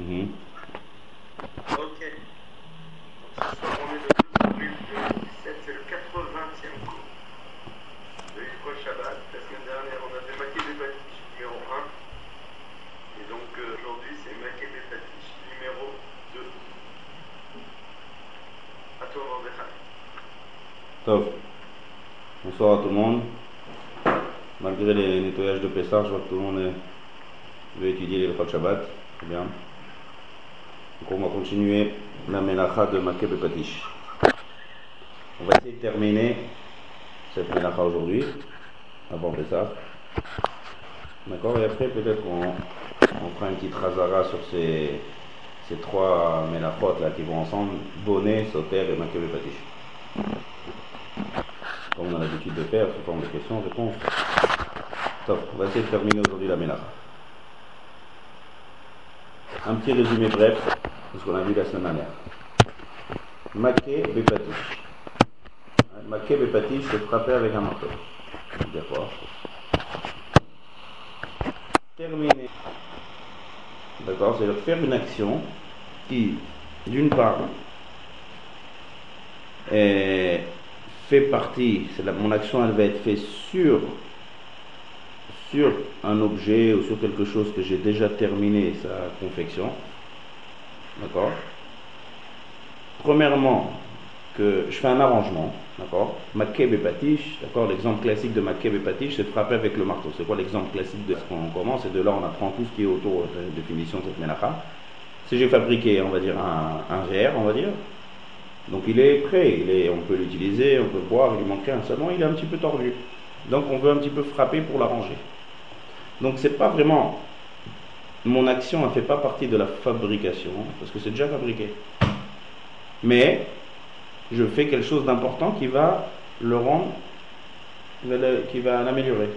Mhm. Ok. Donc ce soir, on est le 12 avril 2017, c'est le 80e cours de Yikro Shabbat? La semaine dernière, on a fait Maké Bepatish numéro 1. Et donc euh, aujourd'hui, c'est Maké Bepatish numéro 2. À toi, Mordechai. Top. Bonsoir à tout le monde. Malgré les nettoyages de Pessar, je vois que tout le monde veut étudier les Shabbat. Très bien. On va continuer la Melacha de Makeb Patish. On va essayer de terminer cette Melacha aujourd'hui, avant Pessar. D'accord Et après, peut-être on, on fera une petite razara sur ces, ces trois Melachot là qui vont ensemble Bonnet, Soter et Makeb et Patish comme on a l'habitude de faire, sous forme de questions-réponses. Top, on va essayer de terminer aujourd'hui la ménage. Un petit résumé bref de ce qu'on a vu la semaine dernière. Maké Bepatish. Maké Bepatish, c'est frapper avec un marteau. Quoi Terminer. D'accord C'est-à-dire faire une action qui, d'une part, est fait partie, c'est mon action elle va être faite sur, sur un objet ou sur quelque chose que j'ai déjà terminé sa confection. D'accord Premièrement, que je fais un arrangement, d'accord Makeb et patish, d'accord L'exemple classique de Makeb et patish, c'est frapper avec le marteau. C'est quoi l'exemple classique de ce qu'on commence? Et de là, on apprend tout ce qui est autour de la définition de cette mélacha. Si j'ai fabriqué, on va dire, un, un verre, on va dire, donc il est prêt, il est, on peut l'utiliser, on peut boire, il lui manque rien. Seulement il est un petit peu tordu. Donc on veut un petit peu frapper pour l'arranger. Donc c'est pas vraiment mon action ne fait pas partie de la fabrication parce que c'est déjà fabriqué. Mais je fais quelque chose d'important qui va le rendre, qui va l'améliorer.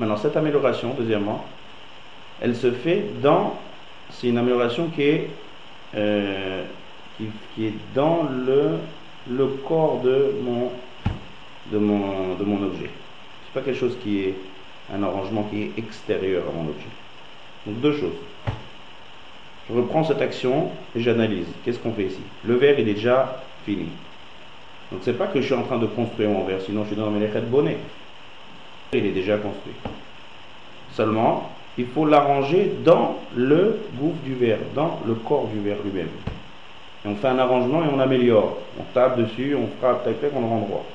Maintenant cette amélioration, deuxièmement, elle se fait dans, c'est une amélioration qui est euh, dans le, corps de mon, de mon, de pas quelque chose qui est un arrangement qui est extérieur à mon objet. Donc deux choses. Je reprends cette action et j'analyse. Qu'est-ce qu'on fait ici? Le verre, est déjà fini. Donc c'est pas que je suis en train de construire mon verre, sinon je suis dans mes de bonnet. Il est déjà construit. Seulement, il faut l'arranger dans le gouffre du verre, dans le corps du verre lui-même. Et on fait un arrangement et on améliore. On tape dessus, on frappe, tac, tac, on le rend droit.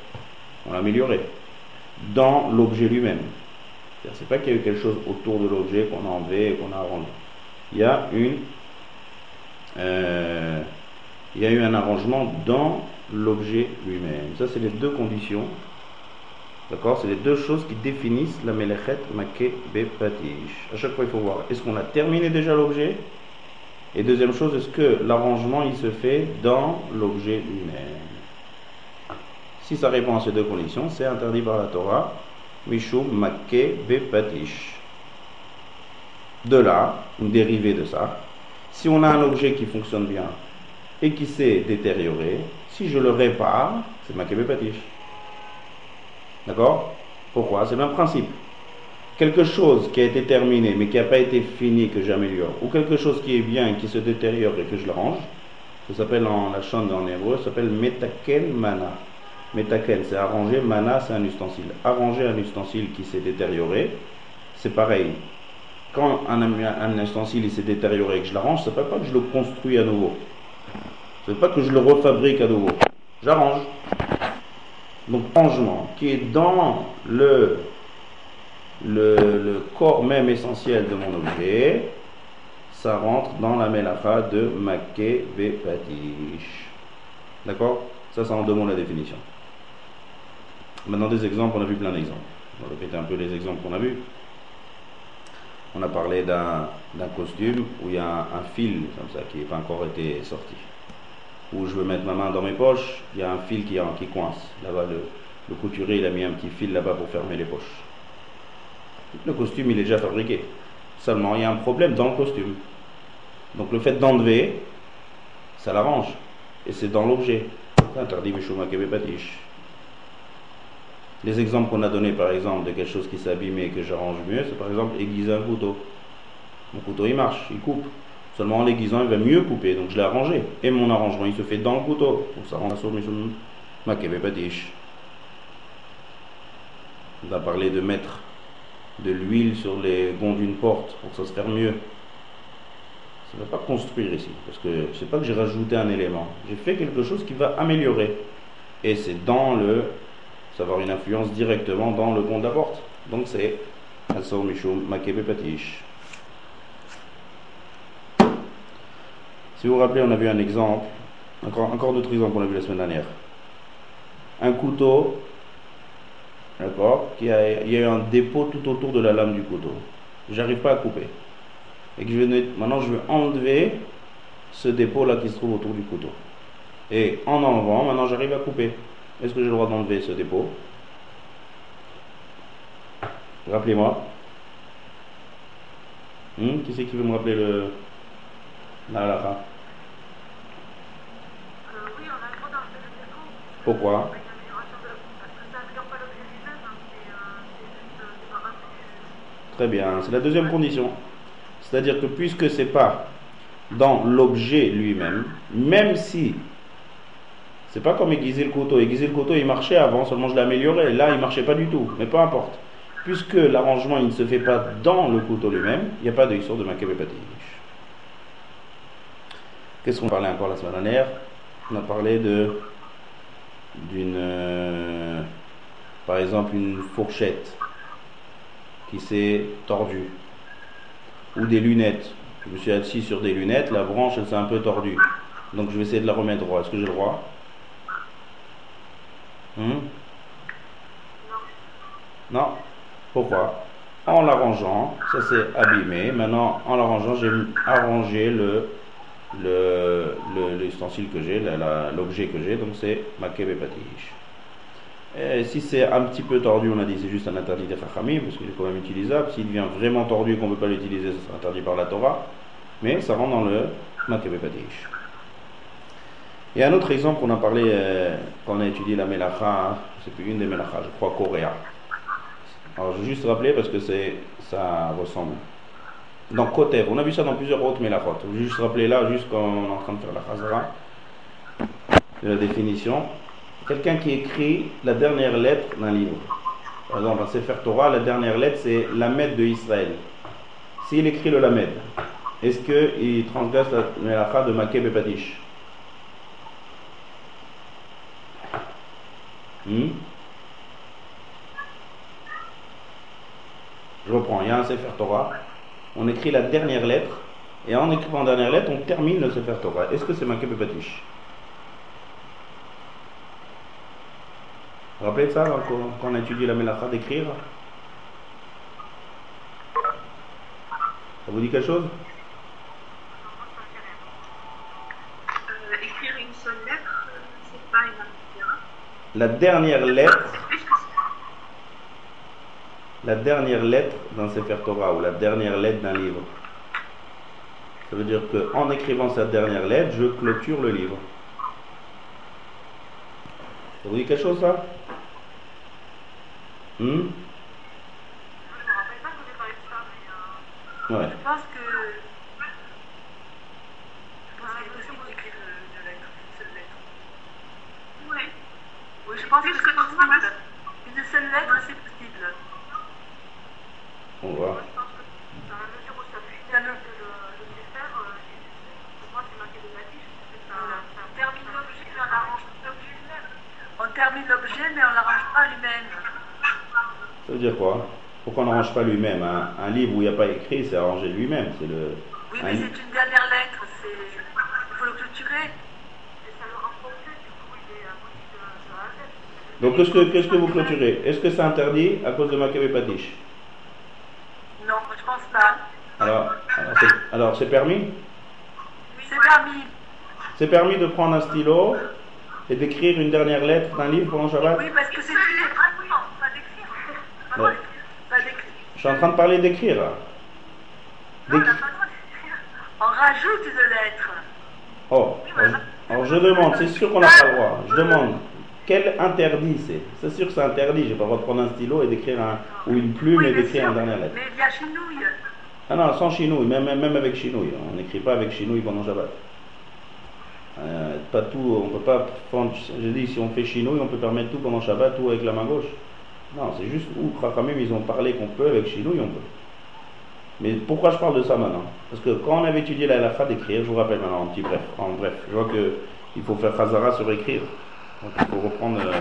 On l'a amélioré. Dans l'objet lui-même. C'est pas qu'il y a eu quelque chose autour de l'objet qu'on a enlevé et qu'on a arrangé. Il y a une, euh, il y a eu un arrangement dans l'objet lui-même. Ça, c'est les deux conditions. D'accord? C'est les deux choses qui définissent la melechet maké bepatish. À chaque fois, il faut voir est-ce qu'on a terminé déjà l'objet? Et deuxième chose, est-ce que l'arrangement il se fait dans l'objet lui-même? Si ça répond à ces deux conditions, c'est interdit par la Torah. Mishum makke. De là, une dérivée de ça, si on a un objet qui fonctionne bien et qui s'est détérioré, si je le répare, c'est makke bepatish. D'accord? Pourquoi? C'est le même principe quelque chose qui a été terminé mais qui n'a pas été fini que j'améliore, ou quelque chose qui est bien et qui se détériore et que je le range, ça s'appelle en la chante en hébreu, ça s'appelle metaken mana. Metaken, c'est arranger, mana, c'est un ustensile. Arranger un ustensile qui s'est détérioré, c'est pareil. Quand un, ustensile il s'est détérioré et que je l'arrange, ça ne pas que je le construis à nouveau. Ça ne veut pas que je le refabrique à nouveau. J'arrange. Donc, rangement qui est dans le corps même essentiel de mon objet, ça rentre dans la melacha de Maké Bepatish. D'accord? Ça, ça en demande la définition. Maintenant, des exemples, on a vu plein d'exemples. On va répéter un peu les exemples qu'on a vus. On a parlé d'un costume où il y a un, fil comme ça qui n'a pas encore été sorti. Où je veux mettre ma main dans mes poches, il y a un fil qui, qui coince. Là-bas, le, le couturier, il a mis un petit fil là-bas pour fermer les poches. Le costume, il est déjà fabriqué. Seulement, il y a un problème dans le costume. Donc le fait d'enlever, ça l'arrange. Et c'est dans l'objet. C'est interdit Mishuma Patish. Les exemples qu'on a donnés, par exemple, de quelque chose qui s'est abîmé et que j'arrange mieux, c'est par exemple aiguiser un couteau. Mon couteau il marche, il coupe. Seulement en l'aiguisant, il va mieux couper, donc je l'ai arrangé. Et mon arrangement, il se fait dans le couteau. Donc ça rend la patish. On va parler de mettre de l'huile sur les gonds d'une porte pour que ça se fasse mieux. Ça ne va pas construire ici, parce que c'est pas que j'ai rajouté un élément. J'ai fait quelque chose qui va améliorer. Et c'est dans le. Avoir une influence directement dans le gond de la porte. Donc c'est Asor Makebe. Si vous vous rappelez, on a vu un exemple, encore, encore d'autres exemples qu'on a vu la semaine dernière. Un couteau, d'accord, il y a eu un dépôt tout autour de la lame du couteau. J'arrive pas à couper. Et que je vais, maintenant je vais enlever ce dépôt là qui se trouve autour du couteau. Et en enlevant, maintenant j'arrive à couper. Est-ce que j'ai le droit d'enlever ce dépôt? Rappelez-moi. Hmm, qui c'est qui veut me rappeler le. La halakha Pourquoi? Très bien, c'est la deuxième condition. C'est-à-dire que puisque c'est pas dans l'objet lui-même, même si c'est pas comme aiguiser le couteau. Aiguiser le couteau, il marchait avant, seulement je l'ai amélioré. Là, il marchait pas du tout. Mais peu importe. Puisque l'arrangement, il ne se fait pas dans le couteau lui-même, il n'y a pas de histoire de Makebe Qu'est-ce qu'on parlait encore la semaine dernière? On a parlé de d'une euh, par exemple une fourchette qui s'est tordue ou des lunettes. Je me suis assis sur des lunettes, la branche elle s'est un peu tordue. Donc je vais essayer de la remettre droit. Est-ce que j'ai le droit? Hmm? Non. Pourquoi? En l'arrangeant, ça s'est abîmé. Maintenant, en l'arrangeant, j'ai arrangé le que j'ai, l'objet que j'ai, donc c'est makebe patish. Et si c'est un petit peu tordu, on a dit c'est juste un interdit des Chachamim, parce qu'il est quand même utilisable. S'il devient vraiment tordu et qu'on ne peut pas l'utiliser, ce sera interdit par la Torah. Mais ça rentre dans le makebe patish. Et un autre exemple qu'on a parlé euh, a étudié la Melacha, c'est plus une des Melacha, je crois Coréa. Alors je vais juste rappeler parce que c'est ça ressemble. Dans Kotev, on a vu ça dans plusieurs autres Melachot. Je vais juste rappeler là, juste quand on est en train de faire la Chazara, de la définition. Quelqu'un qui écrit la dernière lettre d'un livre. Par exemple, à Sefer Torah, la dernière lettre c'est Lamed de Israël. S'il écrit le Lamed, est-ce qu'il transgresse la Melacha de Makeb et Hmm? Je reprends, il y a un Sefer Torah, on écrit la dernière lettre, et en écrivant la dernière lettre, on termine le Sefer Torah. Est-ce que c'est marqué Bepatish Vous vous rappelez de ça quand on a étudié la Melacha d'écrire? Ça vous dit quelque chose? La dernière lettre, la dernière lettre d'un Sefer Torah ou la dernière lettre d'un livre. Ça veut dire qu'en écrivant cette dernière lettre, je clôture le livre. Ça vous dit quelque chose ça? Hmm? Je ne me rappelle pas qu'on ait parlé de ça, mais euh, ouais. je pense que pense que une seule lettre, c'est possible. On voit. Dans la mesure où ça fait le, le, le faire, pour moi, c'est marqué de matif. Ça termine l'objet, mais on arrange l'objet lui-même. On termine l'objet, mais on l'arrange pas lui-même. Ça veut dire quoi? Pourquoi on n'arrange pas lui-même? Un, un, livre où il n'y a pas écrit, c'est arrangé lui-même. C'est le. Oui, mais c'est une dernière lettre. Il faut le clôturer. Donc qu'est-ce que, qu'est-ce que vous clôturez? Est-ce que c'est interdit à cause de Maccabée Patish Non, je pense pas. Alors, alors, c'est, permis? Oui, c'est permis. C'est permis de prendre un stylo et d'écrire une dernière lettre d'un livre pendant Shabbat Oui, parce que c'est une lettre. pas d'écrire. Ouais. Pas d'écrire. Je suis en train de parler d'écrire. Non, on n'a pas le droit d'écrire. On rajoute une lettre. Oh, alors, alors je demande, c'est sûr qu'on n'a pas le droit. Je demande. Quel interdit c'est? C'est sûr que c'est interdit. J'ai pas le droit de prendre un stylo et d'écrire un, ou une plume et d'écrire une dernière lettre. Mais il y a chenouille. Ah non, sans chinouille, même, même, même avec chinouille. On n'écrit pas avec chinouille pendant Shabbat. Euh, pas tout, on peut pas prendre, je dis, si on fait chinouille, on peut permettre tout pendant Shabbat, tout avec la main gauche. Non, c'est juste où même ils ont parlé qu'on peut, avec chinouille, on peut. Mais pourquoi je parle de ça maintenant? Parce que quand on avait étudié la halakha d'écrire, je vous rappelle maintenant, en petit bref, en bref, je vois qu'il faut faire Khazara sur écrire. Donc il faut reprendre. Euh,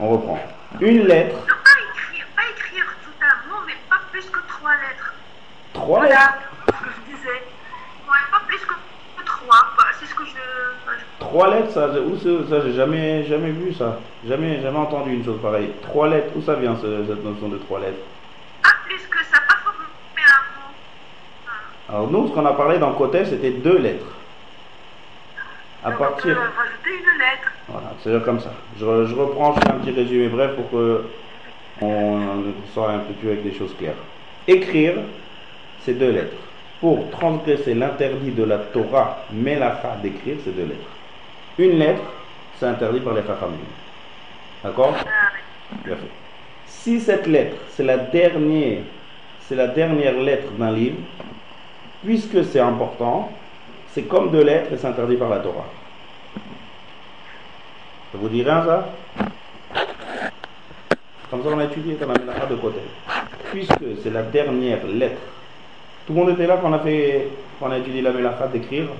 on reprend. Une lettre. Non, pas écrire, pas écrire tout un mot, mais pas plus que trois lettres. Trois voilà, lettres ce que je disais. Ouais, pas plus que trois. C'est ce que je. Trois lettres, ça, où ça, j'ai jamais, jamais vu ça. Jamais, jamais entendu une chose pareille. Trois lettres, où ça vient cette notion de trois lettres? Pas plus que ça, pas formé un mot. Alors nous, ce qu'on a parlé dans le côté, c'était deux lettres. À partir. rajouter une lettre. Voilà, c'est comme ça. Je, reprends, je fais un petit résumé bref pour que on soit un peu plus avec des choses claires. Écrire, c'est deux lettres. Pour transgresser l'interdit de la Torah, Melacha d'écrire, c'est deux lettres. Une lettre, c'est interdit par les Chachamim. D'accord? Ah, Bien fait. Si cette lettre, c'est la dernière, c'est la dernière lettre d'un livre, puisque c'est important, c'est comme deux lettres et c'est interdit par la Torah. Ça vous dit rien ça Comme ça on a étudié dans la de côté. Puisque c'est la dernière lettre. Tout le monde était là quand on a fait quand on a étudié la mélacha d'écrire? Non,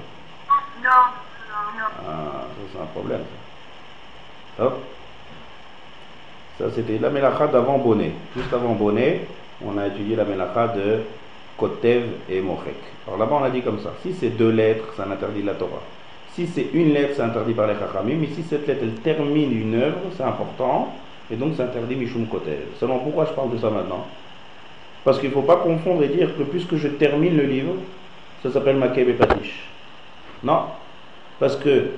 non, non. Ah, ça c'est un problème. Ça, ça c'était la mélacha d'avant Bonnet. Juste avant Bonnet, on a étudié la mélacha de Kotev et Mochek. Alors là-bas, on a dit comme ça. Si c'est deux lettres, ça interdit la Torah. Si c'est une lettre, c'est interdit par les Chachamim. Mais si cette lettre, elle termine une œuvre, c'est important. Et donc, c'est interdit Mishum Kotev. Seulement, pourquoi je parle de ça maintenant? Parce qu'il ne faut pas confondre et dire que puisque je termine le livre, ça s'appelle Makeb et Patish. Non. Parce que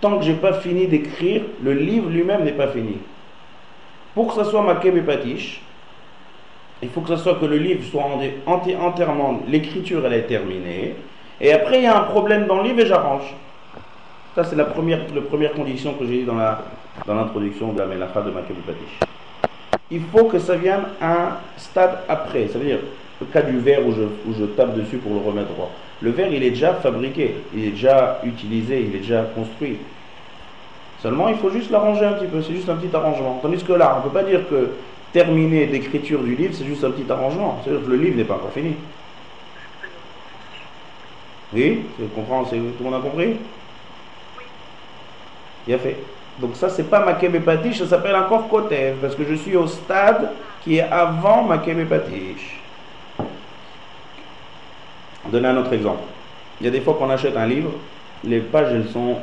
tant que je n'ai pas fini d'écrire, le livre lui-même n'est pas fini. Pour que ça soit Makeb et Patish, il faut que ce soit que le livre soit entièrement, l'écriture elle est terminée, et après il y a un problème dans le livre et j'arrange. Ça c'est la première, première condition que j'ai dit dans, la, dans l'introduction de la Melacha de Makabou Il faut que ça vienne à un stade après, ça veut dire le cas du verre où je, où je tape dessus pour le remettre droit. Le verre il est déjà fabriqué, il est déjà utilisé, il est déjà construit. Seulement il faut juste l'arranger un petit peu, c'est juste un petit arrangement. Tandis que là, on ne peut pas dire que terminer l'écriture du livre, c'est juste un petit arrangement. C'est-à-dire que le livre n'est pas encore fini. Oui Tout le monde a compris? A fait. Donc ça, c'est pas ma Patish, ça s'appelle encore Kotev, parce que je suis au stade qui est avant ma Patish. Donner un autre exemple. Il y a des fois qu'on achète un livre, les pages, elles sont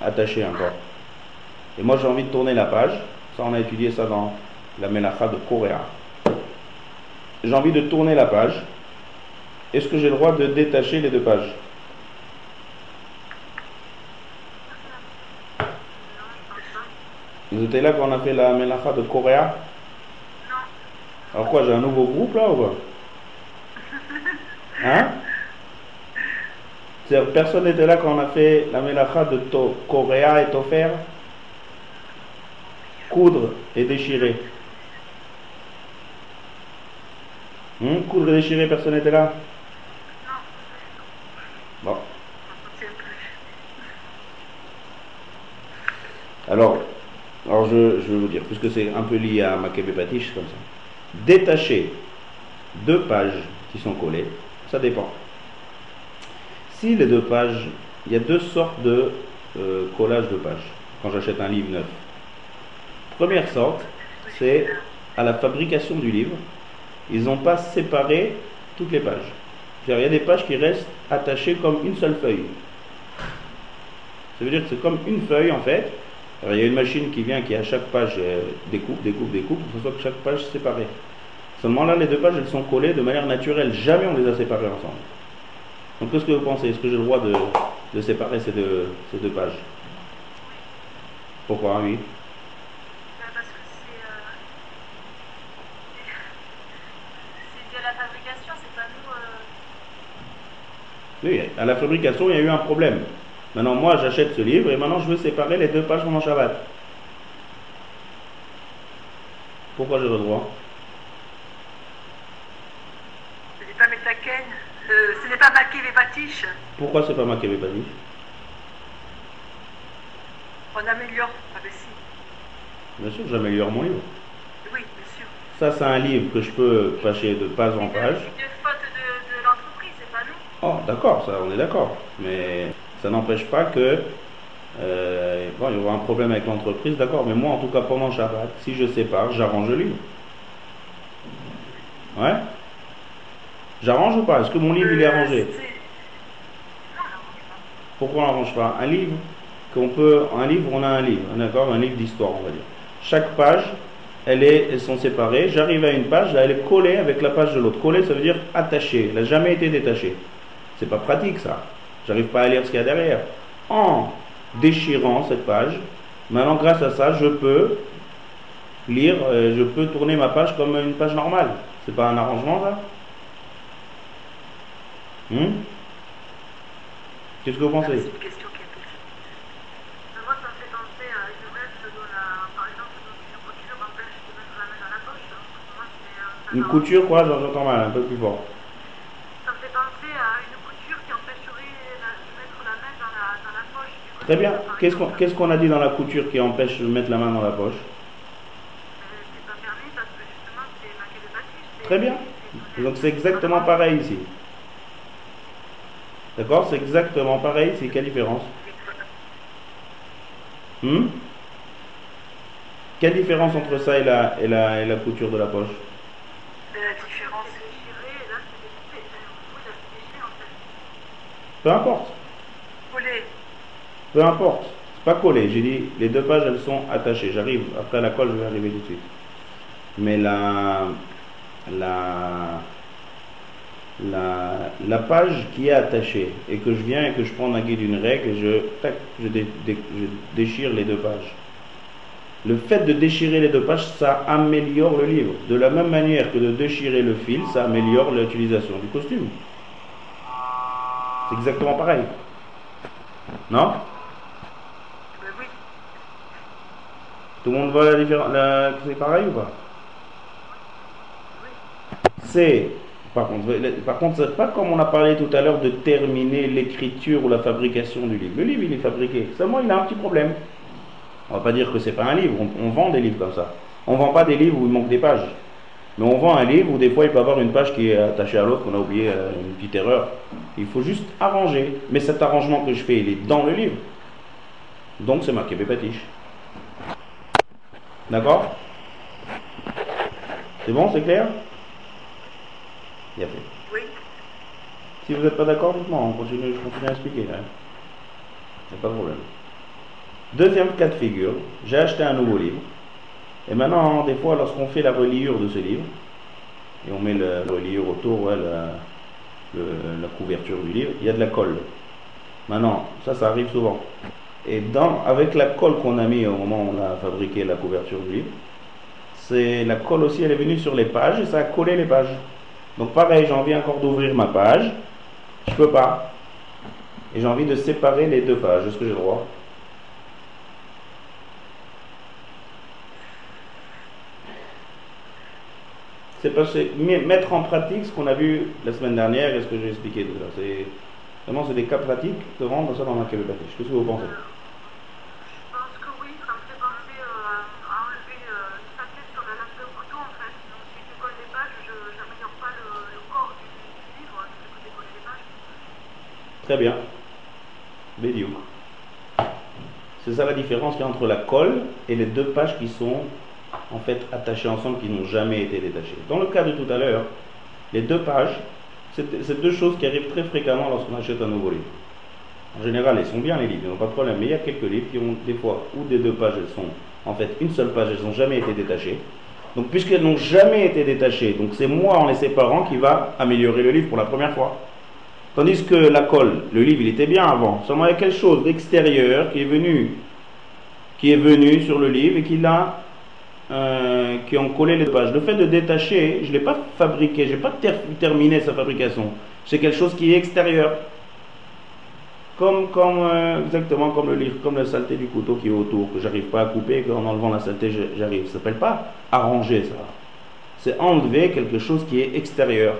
attachées encore. Et moi, j'ai envie de tourner la page. Ça, on a étudié ça dans la Melacha de Coréa. J'ai envie de tourner la page. Est-ce que j'ai le droit de détacher les deux pages? Vous étiez là quand on a fait la Melacha de Coréa? Alors quoi, j'ai un nouveau groupe là ou quoi Hein? Personne n'était là quand on a fait la Melacha de Coréa et Tofer? Coudre et déchirer. Hum, coudre et déchirer, personne n'était là? Bon. Alors, alors je, je, vais vous dire, puisque c'est un peu lié à ma Patish, comme ça. Détacher deux pages qui sont collées, ça dépend. Si les deux pages, il y a deux sortes de euh, collage de pages quand j'achète un livre neuf. Première sorte, c'est à la fabrication du livre, ils n'ont pas séparé toutes les pages. Il y a des pages qui restent attachées comme une seule feuille. Ça veut dire que c'est comme une feuille en fait. il y a une machine qui vient qui à chaque page euh, découpe, découpe, découpe, pour que chaque page séparée. Seulement là, les deux pages, elles sont collées de manière naturelle. Jamais on les a séparées ensemble. Donc qu'est-ce que vous pensez? Est-ce que j'ai le droit de, séparer ces deux, ces deux pages? Pourquoi Oui? Oui, à la fabrication, il y a eu un problème. Maintenant, moi, j'achète ce livre et maintenant, je veux séparer les deux pages pendant Shabbat. Pourquoi j'ai le droit? C'est pas euh, ce n'est pas marqué les batiches. Pourquoi c'est pas On améliore la vessie. Bien sûr, j'améliore mon livre. Oui, bien sûr. Ça, c'est un livre que je peux passer de page en page. C'est une faute de, de l'entreprise, c'est pas nous. Oh, d'accord, ça, on est d'accord. Mais ça n'empêche pas que. euh, bon, il y aura un problème avec l'entreprise, d'accord. Mais moi, en tout cas, pendant Shabbat, si je sépare, j'arrange le livre. Ouais? J'arrange ou pas? Est-ce que mon livre, il est Euh, arrangé? Pourquoi on n'arrange pas? Un livre, qu'on peut, un livre, on a un livre, d'accord? Un livre d'histoire, on va dire. Chaque page, elle est, elles sont séparées. J'arrive à une page, là, elle est collée avec la page de l'autre. Collée, ça veut dire attachée. Elle n'a jamais été détachée. C'est pas pratique, ça. J'arrive pas à lire ce qu'il y a derrière. En déchirant cette page, maintenant, grâce à ça, je peux lire, euh, je peux tourner ma page comme une page normale. C'est pas un arrangement, ça? Hmm? Qu'est-ce que vous pensez? Une question qui est possible. Mais moi, ça me Très bien. Qu'est-ce qu'on a dit dans la couture qui empêche de mettre la main dans la poche? Très bien. Donc c'est exactement pareil ici. D'accord? C'est exactement pareil. C'est quelle différence? Hmm? Quelle différence entre ça et la, et, la, et la couture de la poche? Peu importe. Peu importe. C'est pas collé. J'ai dit les deux pages elles sont attachées. J'arrive. Après la colle, je vais arriver tout de suite. Mais la la la, la page qui est attachée et que je viens et que je prends la guide d'une règle et je tac, je, je déchire les deux pages. Le fait de déchirer les deux pages, ça améliore le livre. De la même manière que de déchirer le fil, ça améliore l'utilisation du costume. C'est exactement pareil. Non Mais oui, Tout le monde voit la différence. C'est pareil ou pas? C'est, par contre, par contre, c'est pas comme on a parlé tout à l'heure de terminer l'écriture ou la fabrication du livre. Le livre, il est fabriqué. Seulement, il a un petit problème. On va pas dire que c'est pas un livre. On, vend des livres comme ça. On vend pas des livres où il manque des pages. Mais on vend un livre où des fois il peut avoir une page qui est attachée à l'autre, qu'on a oublié euh, une petite erreur. Il faut juste arranger. Mais cet arrangement que je fais, il est dans le livre. Donc c'est marqué Pépatiche. D'accord C'est bon, c'est clair Bien fait. oui. Si vous n'êtes pas d'accord, dites-moi, on continue, je continue à expliquer. Il n'y a pas de problème. Deuxième cas de figure, j'ai acheté un nouveau livre. Et maintenant, des fois, lorsqu'on fait la reliure de ce livre, et on met le la reliure autour, ouais, la, le- la couverture du livre, il y a de la colle. Maintenant, ça, ça arrive souvent. Et avec la colle qu'on a mis au moment où on a fabriqué la couverture du livre, la colle aussi, elle est venue sur les pages et ça a collé les pages. Donc pareil, j'ai envie encore d'ouvrir ma page, je peux pas. Et j'ai envie de séparer les deux pages. Est-ce que j'ai le droit? C'est mettre en pratique ce qu'on a vu la semaine dernière et ce que j'ai expliqué tout à l'heure. C'est vraiment c'est des cas pratiques de rendre ça dans ma Qu'est-ce que vous pensez Je pense que oui, ça me fait penser euh, à enlever euh, une saleté sur la lame de couteau en fait. Donc si je décolle les pages, je n'améliore pas le, le corps du, du livre, je fais que décoller les pages. Très bien. Bédiouk. C'est ça la différence qu'il y a entre la colle et les deux pages qui sont en fait attachées ensemble, qui n'ont jamais été détachées. Dans le cas de tout à l'heure, les deux pages, c'est deux choses qui arrivent très fréquemment lorsqu'on achète un nouveau livre. En général, ils sont bien les livres, ils n'ont pas de problème, mais il y a quelques livres qui ont des fois où des deux pages, elles sont en fait une seule page, elles n'ont jamais été détachées. Donc puisqu'elles n'ont jamais été détachées, donc c'est moi en les séparant qui va améliorer le livre pour la première fois. Tandis que la colle, le livre, il était bien avant. Seulement, il y a quelque chose d'extérieur qui est venu, qui est venu sur le livre et qui l'a, euh, qui ont collé les pages. Le fait de détacher, je ne l'ai pas fabriqué, je n'ai pas ter- terminé sa fabrication. C'est quelque chose qui est extérieur. Comme, comme euh, exactement comme le livre, comme la saleté du couteau qui est autour, que j'arrive pas à couper, qu'en enlevant la saleté, j'arrive. Ça s'appelle pas arranger ça. C'est enlever quelque chose qui est extérieur.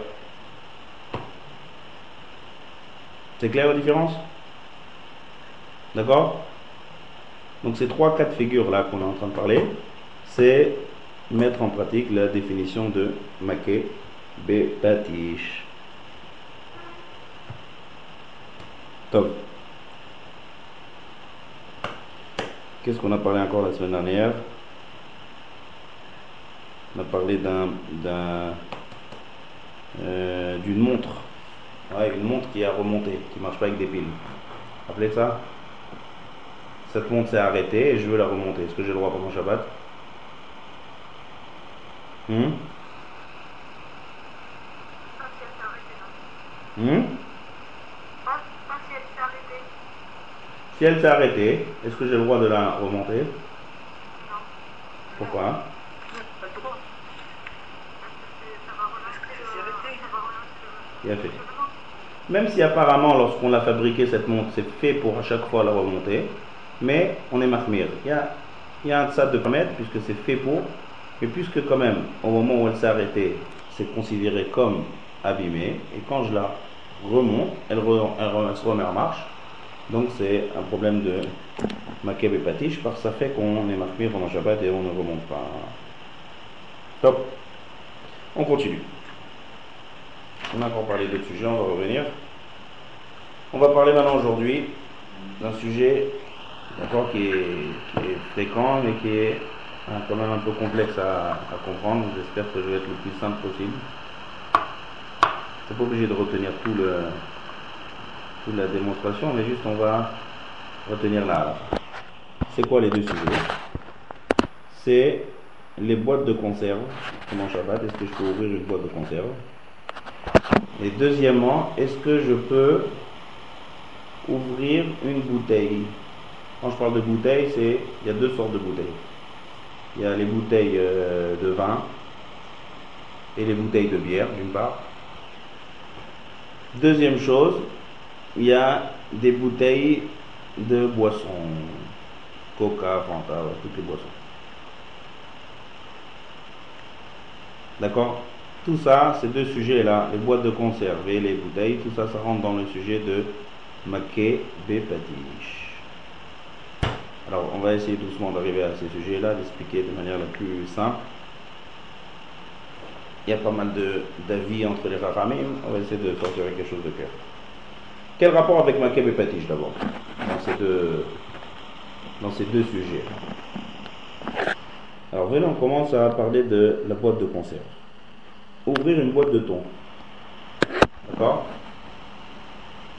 C'est clair la différence? D'accord? Donc ces trois cas de figure là qu'on est en train de parler, c'est mettre en pratique la définition de Maké Bepatish. Top. Qu'est-ce qu'on a parlé encore la semaine dernière? On a parlé d'un euh, d'une montre. Ouais, une montre qui a remonté, qui marche pas avec des piles. Appelez ça Cette montre s'est arrêtée et je veux la remonter. Est-ce que j'ai le droit mon Shabbat? Hmm? Pas si elle s'est arrêtée, est-ce que j'ai le droit de la remonter? Non. Pourquoi? Bien fait. Même si apparemment, lorsqu'on l'a fabriqué, cette montre, c'est fait pour à chaque fois la remonter, mais on est mahmir. Il y a, il y a un tzad de permettre, puisque c'est fait pour, mais puisque quand même, au moment où elle s'est arrêtée, c'est considéré comme abîmé, et quand je la remonte, elle, se remet en marche. Donc c'est un problème de makeb et patish, parce que ça fait qu'on est mahmir pendant Shabbat et on ne remonte pas. Top. On continue. On a encore parlé d'autres sujets, on va revenir. On va parler maintenant aujourd'hui d'un sujet qui, est, fréquent mais qui est hein, quand même un peu complexe à, comprendre. J'espère que je vais être le plus simple possible. C'est pas obligé de retenir tout toute la démonstration, mais juste on va retenir là. C'est quoi les deux sujets? C'est les boîtes de conserve. Comment Shabbat Est-ce que je peux ouvrir une boîte de conserve? Et deuxièmement, est-ce que je peux ouvrir une bouteille? Quand je parle de bouteille, c'est il y a deux sortes de bouteilles. Il y a les bouteilles euh, de vin et les bouteilles de bière, d'une part. Deuxième chose, il y a des bouteilles de boissons. Coca, Fanta, toutes les boissons. D'accord? Tout ça, ces deux sujets-là, les boîtes de conserve et les bouteilles, tout ça, ça rentre dans le sujet de Maké Bepatish. Alors, on va essayer doucement d'arriver à ces sujets-là, d'expliquer de manière la plus simple. Il y a pas mal d'avis entre les Rahamim, on va essayer de sortir quelque chose de clair. Quel rapport avec Maké Bepatish d'abord dans ces deux, dans ces deux sujets? Alors venez, on commence à parler de la boîte de conserve. Ouvrir une boîte de thon. D'accord?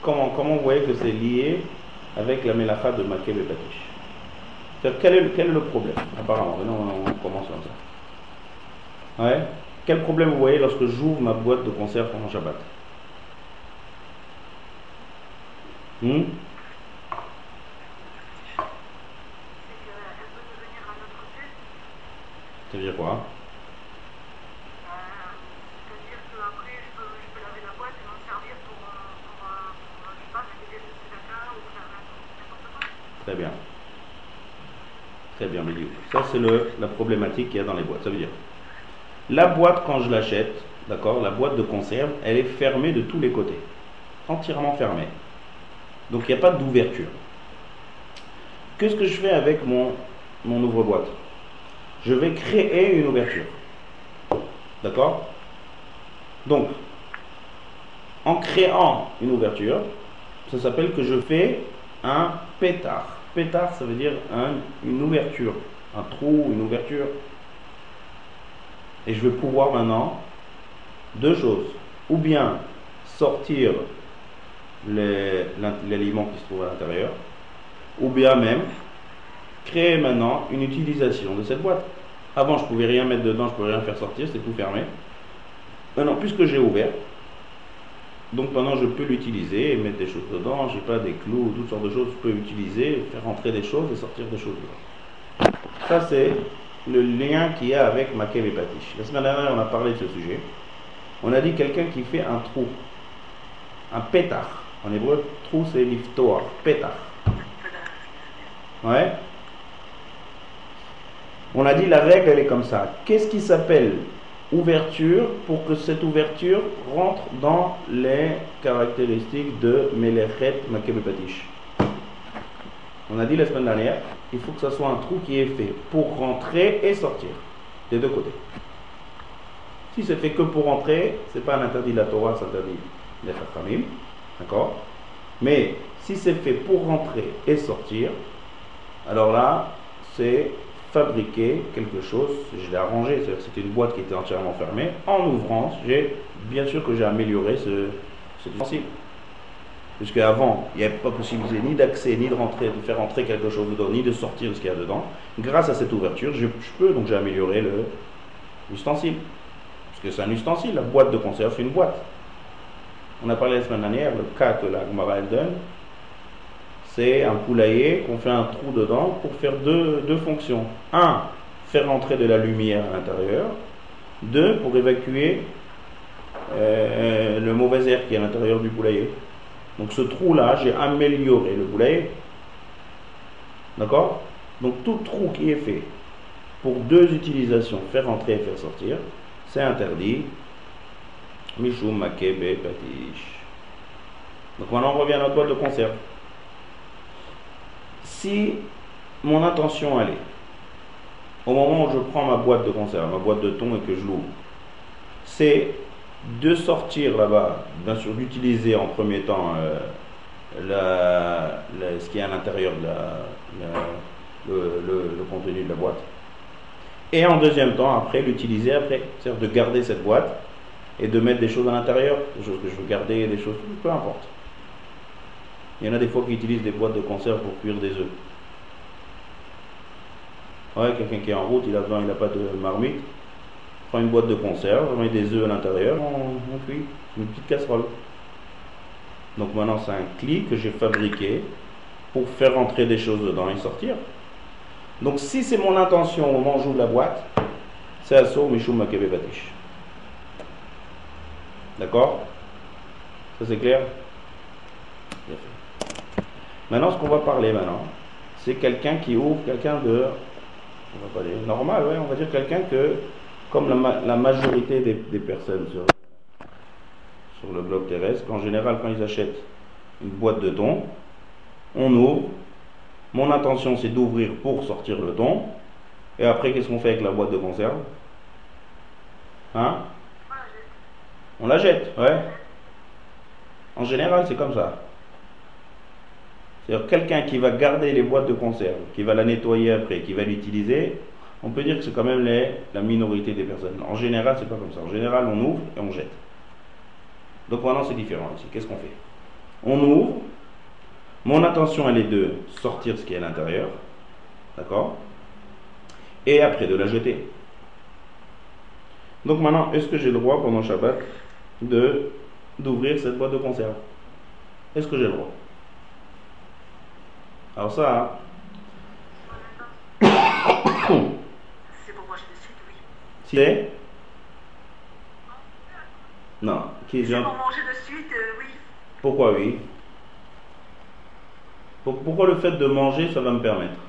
Comment, comment vous voyez que c'est lié avec la mélacha de Makeb et C'est-à-dire, quel est, le- quel est le problème Apparemment, venez, on, commence comme ça. Ouais? Quel problème vous voyez lorsque j'ouvre ma boîte de conserve pendant Shabbat? Hmm C'est qu'elle peut devenir un autre but. C'est-à-dire quoi Euh, C'est-à-dire qu'après, je peux, je peux laver la boîte et m'en servir pour, euh, pour, euh, pour, euh, je sais pas, faire des pièces de tzedaka ou faire n'importe quoi. Très bien. Très bien, Méliou. Ça, la problématique qu'il y a dans les boîtes. Ça veut dire, la boîte, quand je l'achète, d'accord, la boîte de conserve, elle est fermée de tous les côtés. Entièrement fermée. Donc, il n'y a pas d'ouverture. Qu'est-ce que je fais avec mon, mon ouvre-boîte Je vais créer une ouverture. D'accord? Donc, en créant une ouverture, ça s'appelle que je fais un pétard. Pétard, ça veut dire un- une ouverture, un trou, une ouverture. Et je vais pouvoir maintenant deux choses. Ou bien sortir l'aliment qui se trouve à l'intérieur, ou bien même créer maintenant une utilisation de cette boîte. Avant, je pouvais rien mettre dedans, je pouvais rien faire sortir, c'était tout fermé. Maintenant, puisque j'ai ouvert, donc maintenant je peux l'utiliser et mettre des choses dedans, j'ai pas des clous, toutes sortes de choses, je peux utiliser, faire entrer des choses et sortir des choses. Ça c'est le lien qu'il y a avec Makev et Patish. La semaine dernière on a parlé de ce sujet. On a dit quelqu'un qui fait un trou, un pétard. En hébreu, trou c'est liftoar, pétard. Ouais. On a dit la règle elle est comme ça. Qu'est-ce qui s'appelle ouverture pour que cette ouverture rentre dans les caractéristiques de Melechet Makebepatish. On a dit la semaine dernière, il faut que ce soit un trou qui est fait pour rentrer et sortir, des deux côtés. Si c'est fait que pour rentrer, c'est pas un interdit de la Torah, c'est interdit des Chachamim, d'accord? Mais si c'est fait pour rentrer et sortir, alors là, c'est fabriquer quelque chose, je l'ai arrangé, c'était une boîte qui était entièrement fermée. En ouvrant, j'ai bien sûr que j'ai amélioré ce, cet ustensile. Puisqu'avant, il n'y avait pas possibilité ni d'accès, ni de rentrer, de faire entrer quelque chose dedans, ni de sortir ce qu'il y a dedans. Grâce à cette ouverture, je, peux, donc j'ai amélioré l'ustensile. Puisque c'est un ustensile, la boîte de conserve, c'est une boîte. On a parlé la semaine dernière, le cas que la Gemara donne, c'est un poulailler qu'on fait un trou dedans pour faire deux, deux fonctions. Un, faire entrer de la lumière à l'intérieur. Deux, pour évacuer euh, le mauvais air qui est à l'intérieur du poulailler. Donc ce trou-là, j'ai amélioré le poulailler. D'accord? Donc tout trou qui est fait pour deux utilisations, faire entrer et faire sortir, c'est interdit. Michou, Makebe, Patish. Donc maintenant on revient à notre boîte de conserve. Si mon intention elle est, au moment où je prends ma boîte de conserve, ma boîte de thon et que je l'ouvre, c'est de sortir là-bas, bien sûr d'utiliser en premier temps euh, ce qui est à l'intérieur de le, contenu de la boîte. Et en deuxième temps, après, l'utiliser après. C'est-à-dire de garder cette boîte et de mettre des choses à l'intérieur, des choses que je veux garder, des choses, peu importe. Il y en a des fois qui utilisent des boîtes de conserve pour cuire des œufs. Ouais, quelqu'un qui est en route, il a besoin, il n'a pas de marmite, prend une boîte de conserve, on met des œufs à l'intérieur, on, on cuit, une petite casserole. Donc maintenant c'est un clic que j'ai fabriqué pour faire entrer des choses dedans et sortir. Donc si c'est mon intention au moment où j'ouvre la boîte, c'est Asso Mishum Makebe Batish. D'accord? Ça c'est clair? Maintenant, ce qu'on va parler maintenant, c'est quelqu'un qui ouvre, quelqu'un de, on va pas dire normal, ouais, on va dire quelqu'un que, comme la, majorité des, personnes sur, le bloc terrestre, en général, quand ils achètent une boîte de thon, on ouvre. Mon intention, c'est d'ouvrir pour sortir le thon. Et après, qu'est-ce qu'on fait avec la boîte de conserve? Hein? On la jette, ouais. En général, c'est comme ça. C'est-à-dire quelqu'un qui va garder les boîtes de conserve, qui va la nettoyer après, qui va l'utiliser, on peut dire que c'est quand même la minorité des personnes. En général, c'est pas comme ça. En général, on ouvre et on jette. Donc maintenant, c'est différent ici. Qu'est-ce qu'on fait? On ouvre. Mon intention, elle est de sortir ce qui est à l'intérieur. D'accord? Et après, de la jeter. Donc maintenant, est-ce que j'ai le droit pendant Shabbat de d'ouvrir cette boîte de conserve? Est-ce que j'ai le droit? Alors ça... C'est pour manger de suite, oui. C'est Non. Qui est pour manger de suite, euh, oui. Pourquoi oui? Pourquoi le fait de manger, ça va me permettre?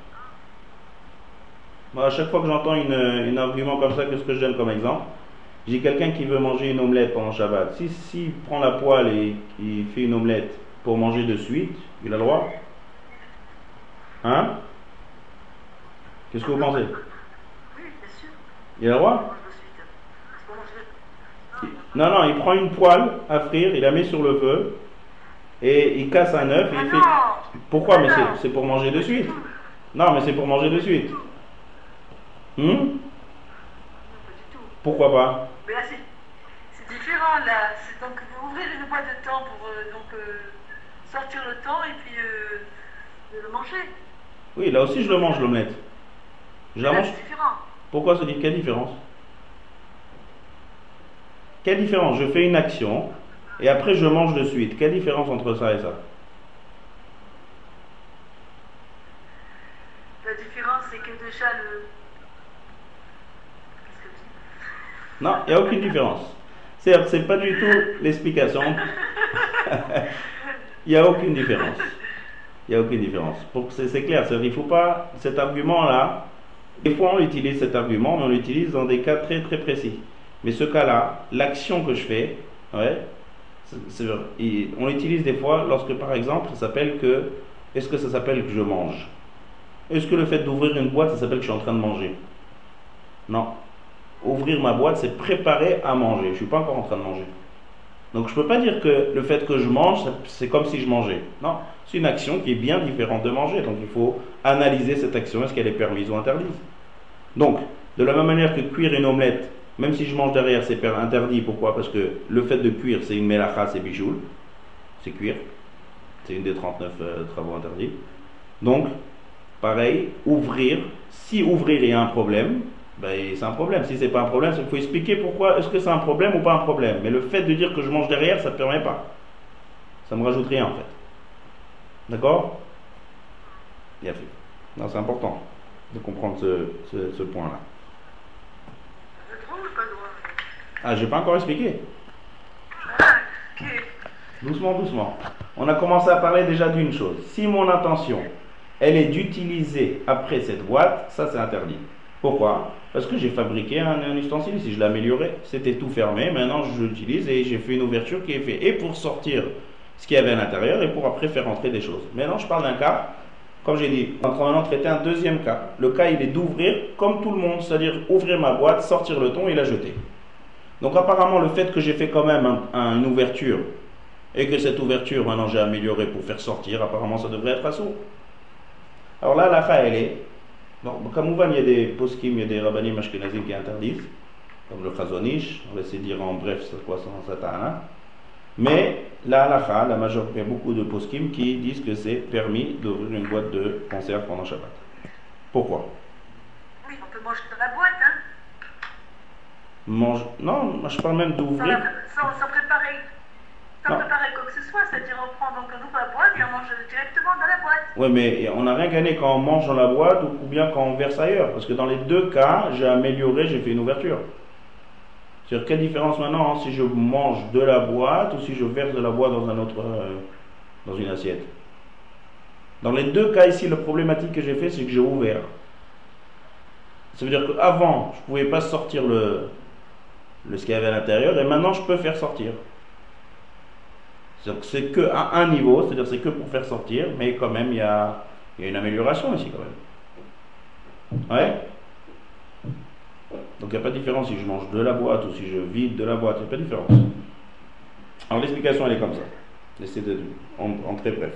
Moi, à chaque fois que j'entends une, argument comme ça, qu'est-ce que je donne comme exemple? J'ai quelqu'un qui veut manger une omelette pendant Shabbat. S'il si, prend la poêle et il fait une omelette pour manger de suite, il a le droit? Hein? Qu'est-ce que vous pensez? Il a le droit Non, non, il prend une poêle à frire, il la met sur le feu, et il casse un œuf, et il fait... Pourquoi Mais c'est pour manger de suite. Non, mais c'est pour manger de suite. Hum Pourquoi pas? Mais là, c'est différent, là. Donc, vous ouvrez une boîte de temps pour euh, donc, euh, sortir le temps et puis euh, le manger. Oui, là aussi je le mange l'omelette. Je la mange. différent. Pourquoi se dit quelle différence? Quelle différence? Je fais une action et après je mange de suite. Quelle différence entre ça et ça? La différence c'est que déjà le. Non, il n'y a aucune différence. Certes, c'est pas du tout l'explication. Il n'y a aucune différence. Il n'y a aucune différence. C'est clair, il ne faut pas cet argument-là. Des fois, on utilise cet argument, mais on l'utilise dans des cas très très précis. Mais ce cas-là, l'action que je fais, on l'utilise des fois lorsque, par exemple, ça s'appelle que. Est-ce que ça s'appelle que je mange? Est-ce que le fait d'ouvrir une boîte, ça s'appelle que je suis en train de manger? Non. Ouvrir ma boîte, c'est préparer à manger. Je ne suis pas encore en train de manger. Donc je ne peux pas dire que le fait que je mange, c'est comme si je mangeais. Non, c'est une action qui est bien différente de manger. Donc il faut analyser cette action, est-ce qu'elle est permise ou interdite? Donc, de la même manière que cuire une omelette, même si je mange derrière, c'est interdit. Pourquoi? Parce que le fait de cuire, c'est une melacha, c'est bijoul. C'est cuire. C'est une des 39 euh, travaux interdits. Donc, pareil, ouvrir. Si ouvrir est un problème, ben, c'est un problème. Si c'est pas un problème, il faut expliquer pourquoi est-ce que c'est un problème ou pas un problème? Mais le fait de dire que je mange derrière, ça ne permet pas. Ça me rajoute rien en fait. D'accord? Bien fait. Non, c'est important de comprendre ce point-là. Ah, j'ai pas encore expliqué. Doucement, doucement. On a commencé à parler déjà d'une chose. Si mon intention, elle est d'utiliser après cette boîte, ça c'est interdit. Pourquoi? Parce que j'ai fabriqué un, ustensile. Si je l'améliorais, c'était tout fermé. Maintenant, je l'utilise et j'ai fait une ouverture qui est faite. Et pour sortir ce qu'il y avait à l'intérieur et pour après faire entrer des choses. Maintenant, je parle d'un cas, comme j'ai dit, on va maintenant traiter un deuxième cas. Le cas, il est d'ouvrir comme tout le monde, c'est-à-dire ouvrir ma boîte, sortir le thon et la jeter. Donc apparemment, le fait que j'ai fait quand même une ouverture et que cette ouverture, maintenant j'ai amélioré pour faire sortir, apparemment ça devrait être assaut. Alors là, la fa, elle est. Bon, comme il y a des poskim, il y a des rabbanim ashkenazim qui interdisent, comme le chazonish, on va essayer de dire en bref c'est quoi ça satana. Mais la halacha, la majorité, il y a beaucoup de poskim qui disent que c'est permis d'ouvrir une boîte de conserve pendant Shabbat. Pourquoi? Oui, on peut manger dans la boîte, hein mange. Non, je parle même d'ouvrir. Sans, sans, préparer. Sans préparer quoi que ce soit. C'est-à-dire, on prend donc on ouvre la boîte et on mange directement dans la boîte. Oui, mais on n'a rien gagné quand on mange dans la boîte ou bien quand on verse ailleurs. Parce que dans les deux cas, j'ai amélioré, j'ai fait une ouverture. C'est-à-dire, quelle différence maintenant hein, si je mange de la boîte ou si je verse de la boîte dans un autre. Euh, dans une assiette? Dans les deux cas ici, le problématique que j'ai fait, c'est que j'ai ouvert. Ça veut dire qu'avant, je ne pouvais pas sortir le, le ce qu'il y avait à l'intérieur, et maintenant je peux faire sortir. C'est que à un niveau, c'est-à-dire c'est que pour faire sortir, mais quand même il y a, une amélioration ici quand même. Ouais Donc il n'y a pas de différence si je mange de la boîte ou si je vide de la boîte, il n'y a pas de différence. Alors l'explication elle est comme ça. J'essaie de en, très bref.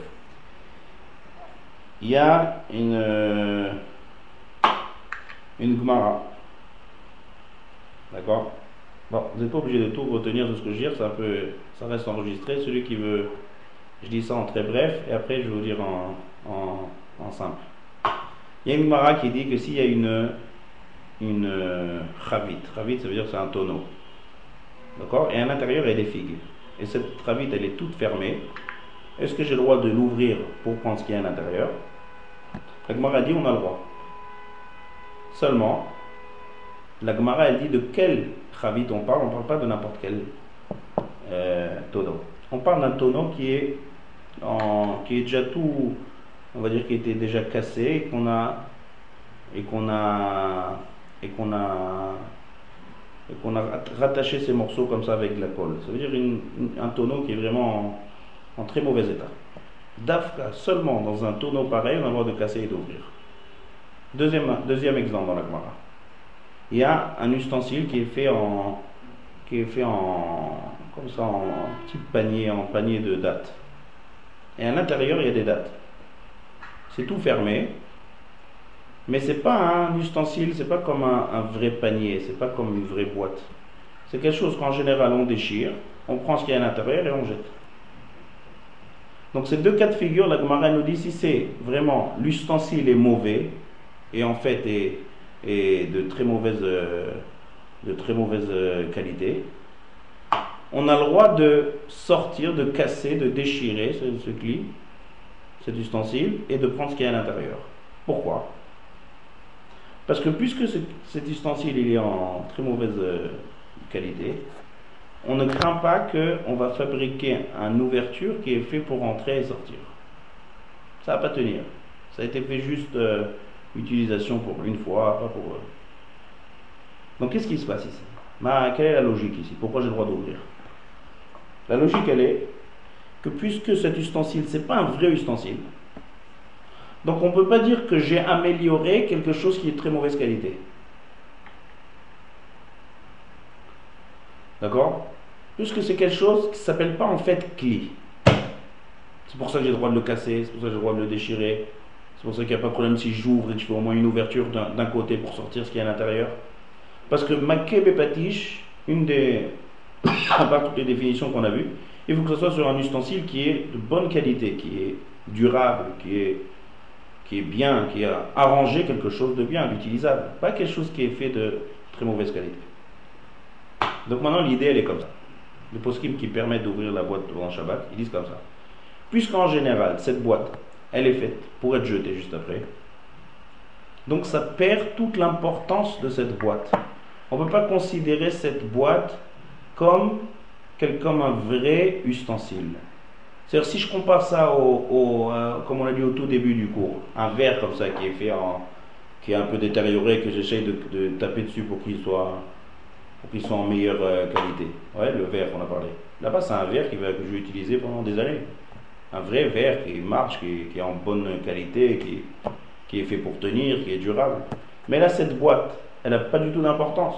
Il y a une, une Gemara. D'accord? Vous n'êtes pas obligé de tout retenir de ce que je dis, ça, peut, ça reste enregistré. Celui qui veut, je dis ça en très bref, et après je vais vous dire en, simple. Il y a une Mara qui dit que s'il y a une, une chavit, chavit ça veut dire c'est un tonneau, d'accord? Et à l'intérieur il y a des figues. Et cette chavit elle est toute fermée. Est-ce que j'ai le droit de l'ouvrir pour prendre ce qu'il y a à l'intérieur? La Gemara dit on a le droit. Seulement, la Gemara elle dit de quel Chavit on parle, on ne parle pas de n'importe quel euh, tonneau. On parle d'un tonneau qui est, déjà tout, on va dire qui était déjà cassé et qu'on a et rattaché ces morceaux comme ça avec de la colle. Ça veut dire un tonneau qui est vraiment en, très mauvais état. Dafka, seulement dans un tonneau pareil, on a le droit de casser et d'ouvrir. Deuxième, deuxième exemple dans la Gemara il y a un ustensile qui est fait en, comme ça, en petit panier, en panier de dates. Et à l'intérieur, il y a des dates. C'est tout fermé, mais c'est pas un ustensile, c'est pas comme un, vrai panier, c'est pas comme une vraie boîte. C'est quelque chose qu'en général on déchire, on prend ce qu'il y a à l'intérieur et on jette. Donc ces deux cas de figure, la Gemara nous dit si c'est vraiment l'ustensile est mauvais et en fait est et de très mauvaise, euh, de très mauvaise euh, qualité, on a le droit de sortir, de casser, de déchirer ce, ce cet ustensile, et de prendre ce qu'il y a à l'intérieur. Pourquoi? Parce que puisque cet ustensile il est en très mauvaise euh, qualité, on ne craint pas qu'on va fabriquer une ouverture qui est fait pour entrer et sortir. Ça va pas tenir. Ça a été fait juste utilisation pour une fois, pas pour. Donc qu'est-ce qui se passe ici? Quelle est la logique ici? Pourquoi j'ai le droit d'ouvrir? La logique, elle est que puisque cet ustensile, c'est pas un vrai ustensile, donc on ne peut pas dire que j'ai amélioré quelque chose qui est de très mauvaise qualité. D'accord? Puisque c'est quelque chose qui ne s'appelle pas en fait cli. C'est pour ça que j'ai le droit de le casser, c'est pour ça que j'ai le droit de le déchirer. C'est pour ça qu'il n'y a pas de problème si j'ouvre et que je fais au moins une ouverture d'un côté pour sortir ce qu'il y a à l'intérieur. Parce que Makkeh Bepatish, une des. À part toutes les définitions qu'on a vues, il faut que ce soit sur un ustensile qui est de bonne qualité, qui est durable, qui est, qui est bien, qui a arrangé quelque chose de bien, d'utilisable. Pas quelque chose qui est fait de très mauvaise qualité. Donc maintenant, l'idée, elle est comme ça. Les poskim qui permettent d'ouvrir la boîte pendant Shabbat, ils disent comme ça. Puisqu'en général, cette boîte, elle est faite pour être jetée juste après, donc ça perd toute l'importance de cette boîte. On ne peut pas considérer cette boîte comme, comme un vrai ustensile. C'est-à-dire, si je compare ça au, euh, comme on a dit au tout début du cours, un verre comme ça qui est fait en, qui est un peu détérioré, que j'essaye de, taper dessus pour qu'il soit pour qu'ils soient en meilleure euh, qualité. Ouais, le verre qu'on a parlé. Là-bas, c'est un verre qui que je vais utiliser pendant des années. Un vrai verre qui marche, qui, est en bonne qualité, qui, qui est fait pour tenir, qui est durable. Mais là, cette boîte, elle n'a pas du tout d'importance.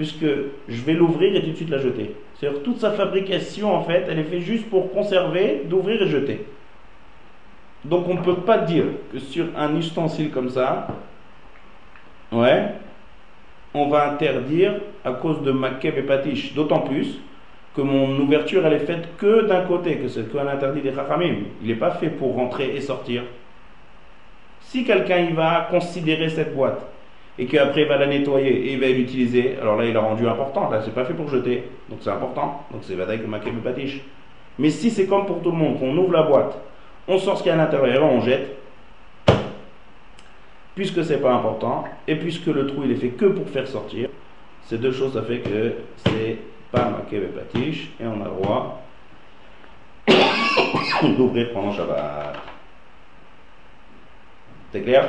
Puisque je vais l'ouvrir et tout de suite la jeter. C'est-à-dire toute sa fabrication, en fait, elle est faite juste pour conserver, d'ouvrir et jeter. Donc on ne peut pas dire que sur un ustensile comme ça, ouais, on va interdire à cause de Makeb et Patish. D'autant plus que mon ouverture, elle est faite que d'un côté, que c'est qu'un interdit des Chachamim. Il n'est pas fait pour rentrer et sortir. Si quelqu'un il va considérer cette boîte et qu'après il va la nettoyer et il va l'utiliser, alors là il a rendu important. Là, c'est pas fait pour jeter. Donc c'est important. Donc c'est Vadaïk Makeb et Patish. Mais si c'est comme pour tout le monde, qu'on ouvre la boîte, on sort ce qu'il y a à l'intérieur, on jette, puisque c'est pas important, et puisque le trou il est fait que pour faire sortir, ces deux choses, ça fait que c'est pas makev et patiche, et on a le droit d'ouvrir pendant Shabbat. C'est clair?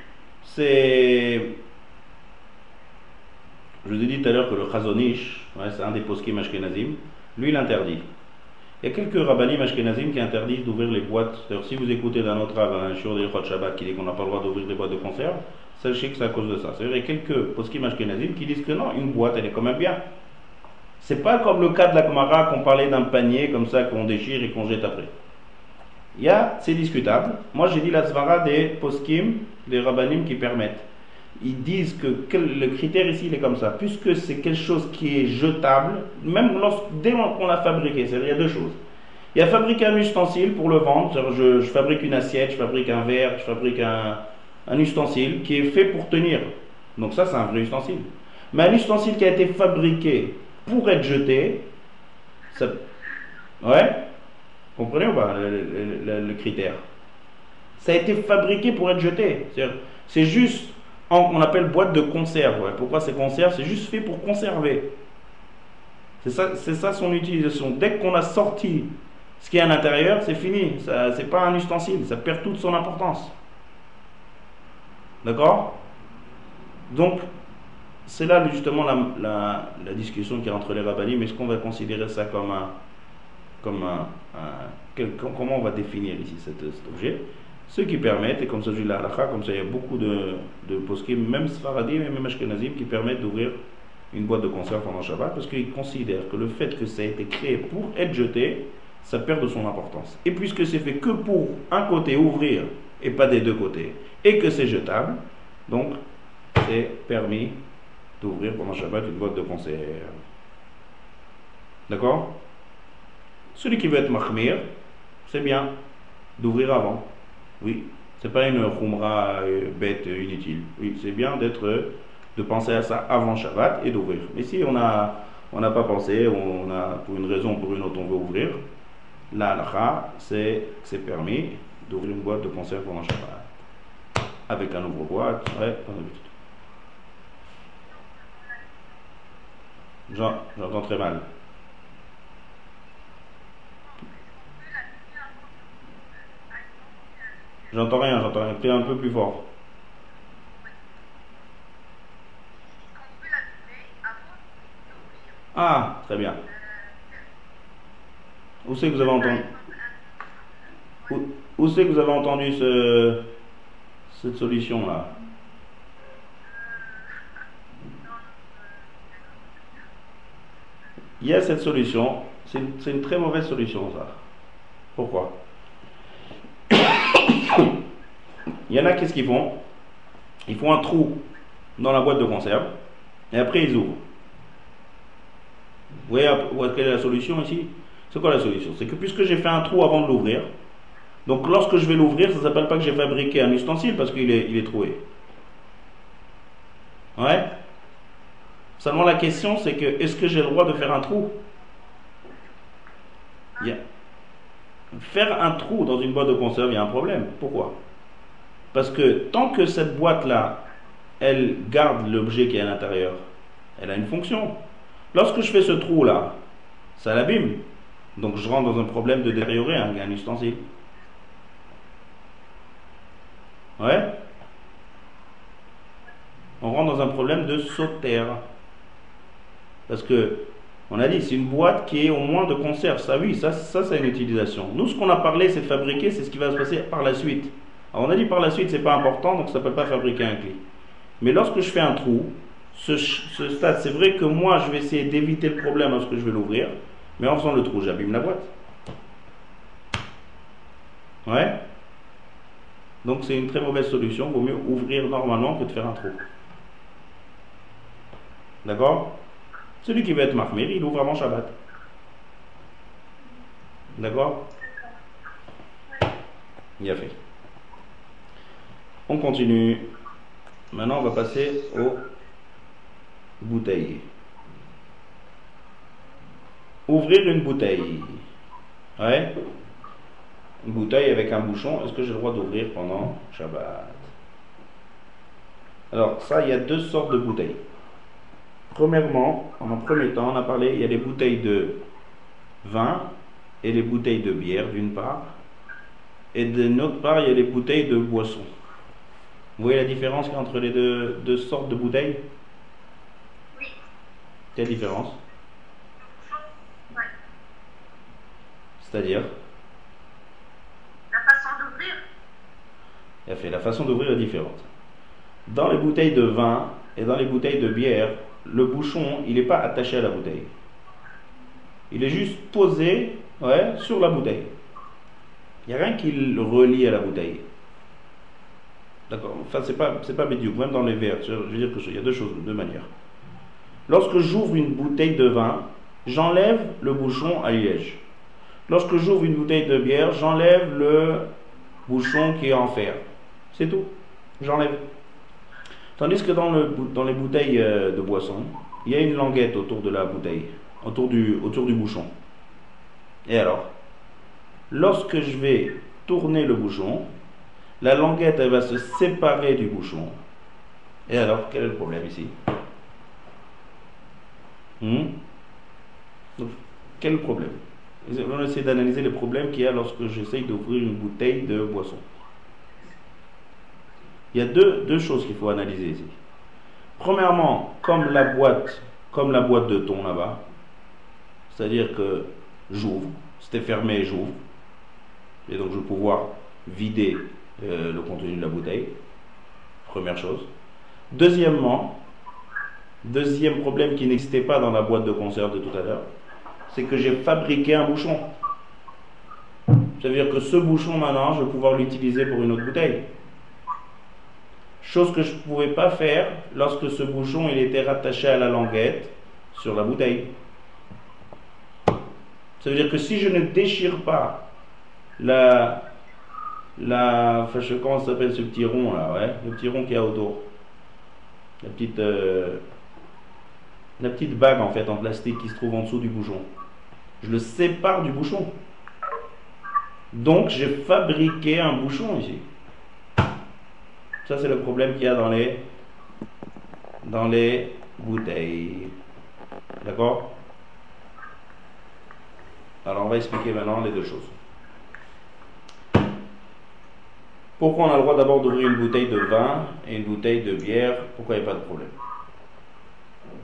C'est. Je vous ai dit tout à l'heure que le Chazonish, c'est un des poskim ashkenazim, lui il interdit. Il y a quelques rabbinim ashkenazim qui interdisent d'ouvrir les boîtes. D'ailleurs, si vous écoutez d'un autre rab, un jour des Shabbat, qui dit qu'on n'a pas le droit d'ouvrir les boîtes de conserve, sachez que c'est à cause de ça. C'est-à-dire, il y a quelques poskim ashkenazim qui disent que non, une boîte, elle est quand même bien. C'est pas comme le cas de la Kamara qu'on parlait d'un panier comme ça qu'on déchire et qu'on jette après. Il y a, c'est discutable. Moi, j'ai dit la svara des poskim, des rabbanim qui permettent. Ils disent que, le critère ici, il est comme ça. Puisque c'est quelque chose qui est jetable, même lorsque, dès qu'on l'a fabriqué, c'est-à-dire il y a deux choses. Il y a fabriquer un ustensile pour le vendre. Je, je, fabrique une assiette, je fabrique un verre, je fabrique un, un ustensile qui est fait pour tenir. Donc ça, c'est un vrai ustensile. Mais un ustensile qui a été fabriqué pour être jeté, ça... Ouais Comprenez ou pas le, critère? Ça a été fabriqué pour être jeté. C'est juste, on appelle boîte de conserve. Pourquoi c'est conserve? C'est juste fait pour conserver. C'est ça, ça son utilisation. Dès qu'on a sorti ce qui est à l'intérieur, c'est fini. Ce n'est pas un ustensile. Ça perd toute son importance. D'accord? Donc, c'est là justement la, discussion qui est entre les rabbinim. Est-ce qu'on va considérer ça comme un, comment on va définir ici cet, objet ce qui permettent, et comme ça la comme ça il y a beaucoup de, de poskim, même Sfaradim et même Ashkenazim, qui permettent d'ouvrir une boîte de conserve pendant Shabbat, parce qu'ils considèrent que le fait que ça a été créé pour être jeté, ça perd de son importance. Et puisque c'est fait que pour un côté ouvrir, et pas des deux côtés, et que c'est jetable, donc c'est permis d'ouvrir pendant Shabbat une boîte de conserve. D'accord? Celui qui veut être mahmir, c'est bien d'ouvrir avant. Oui, c'est pas une khumra euh, bête inutile. Oui, c'est bien d'être de penser à ça avant Shabbat et d'ouvrir. Mais si on on n'a pas pensé, on a pour une raison ou pour une autre on veut ouvrir, la c'est c'est permis d'ouvrir une boîte de conserve pendant Shabbat. Avec un ouvre-boîte, ouais, comme d'habitude. J'en- J'entends très mal. J'entends rien, j'entends rien. Fais un peu plus fort. Ah, très bien. Où c'est que vous avez entendu? Où, c'est que vous avez entendu ce, cette solution-là? Il y a cette solution. C'est une très mauvaise solution, ça. Pourquoi? Il y en a, qu'est-ce qu'ils font? Ils font un trou dans la boîte de conserve et après ils ouvrent. Vous voyez quelle est la solution ici? C'est quoi la solution? C'est que puisque j'ai fait un trou avant de l'ouvrir, donc lorsque je vais l'ouvrir, ça ne s'appelle pas que j'ai fabriqué un ustensile parce qu'il est, il est troué. Ouais? Seulement la question c'est que est-ce que j'ai le droit de faire un trou? Il y a- Faire un trou dans une boîte de conserve, il y a un problème. Pourquoi? Parce que tant que cette boîte-là, elle garde l'objet qui est à l'intérieur, elle a une fonction. Lorsque je fais ce trou-là, ça l'abîme. Donc je rentre dans un problème de détériorer un, un ustensile. Ouais On rentre dans un problème de sauter. Parce que, on a dit, c'est une boîte qui est au moins de conserve. Ça, oui, ça, ça, c'est une utilisation. Nous, ce qu'on a parlé, c'est de fabriquer, c'est ce qui va se passer par la suite. On a dit par la suite, c'est pas important, donc ça ne peut pas fabriquer un clé. Mais lorsque je fais un trou, ce, stade, c'est vrai que moi, je vais essayer d'éviter le problème lorsque je vais l'ouvrir, mais en faisant le trou, j'abîme la boîte. Ouais Donc, c'est une très mauvaise solution. Vaut mieux ouvrir normalement que de faire un trou. D'accord? Celui qui veut être marmir, il ouvre avant Shabbat. D'accord? Bien fait. On continue. Maintenant, on va passer aux bouteilles. Ouvrir une bouteille. Ouais Une bouteille avec un bouchon, est-ce que j'ai le droit d'ouvrir pendant Shabbat? Alors, ça, il y a deux sortes de bouteilles. Premièrement, en premier temps, on a parlé, il y a les bouteilles de vin et les bouteilles de bière d'une part, et d'une autre part, il y a les bouteilles de boisson. Vous voyez la différence entre les deux, deux sortes de bouteilles? Oui. Quelle différence? Ouais. C'est-à-dire? La façon d'ouvrir, fait la façon d'ouvrir est différente. Dans les bouteilles de vin et dans les bouteilles de bière, le bouchon, il n'est pas attaché à la bouteille. Il est juste posé ouais, sur la bouteille. Il n'y a rien qui le relie à la bouteille. D'accord Enfin, c'est pas, pas médiocre. Même dans les verres, je veux dire que il y a deux choses, deux manières. Lorsque j'ouvre une bouteille de vin, j'enlève le bouchon à liège. Lorsque j'ouvre une bouteille de bière, j'enlève le bouchon qui est en fer. C'est tout. J'enlève. Tandis que dans, les bouteilles euh, de boisson, il y a une languette autour de la bouteille, autour du bouchon. Et alors, lorsque je vais tourner le bouchon, la languette va se séparer du bouchon. Et alors, quel est le problème ici? Hmm? Quel problème? On va essayer d'analyser les problèmes qu'il y a lorsque j'essaye d'ouvrir une bouteille de boisson. Il y a deux, deux choses qu'il faut analyser ici. Premièrement, comme la boîte, comme la boîte de thon là-bas, c'est-à-dire que j'ouvre, c'était fermé, j'ouvre, et donc je vais pouvoir vider euh, le contenu de la bouteille. Première chose. Deuxièmement, deuxième problème qui n'existait pas dans la boîte de conserve de tout à l'heure, c'est que j'ai fabriqué un bouchon. Ça veut dire que ce bouchon maintenant, je vais pouvoir l'utiliser pour une autre bouteille. Chose que je ne pouvais pas faire lorsque ce bouchon il était rattaché à la languette sur la bouteille. Ça veut dire que si je ne déchire pas la, la, enfin, je comment s'appelle ce petit rond là, ouais, le petit rond qu'il y a autour. la petite, euh, la petite bague en fait en plastique qui se trouve en dessous du bouchon. Je le sépare du bouchon. Donc j'ai fabriqué un bouchon ici. Ça c'est le problème qu'il y a dans les dans les bouteilles. D'accord? Alors on va expliquer maintenant les deux choses. Pourquoi on a le droit d'abord d'ouvrir une bouteille de vin et une bouteille de bière? Pourquoi il n'y a pas de problème?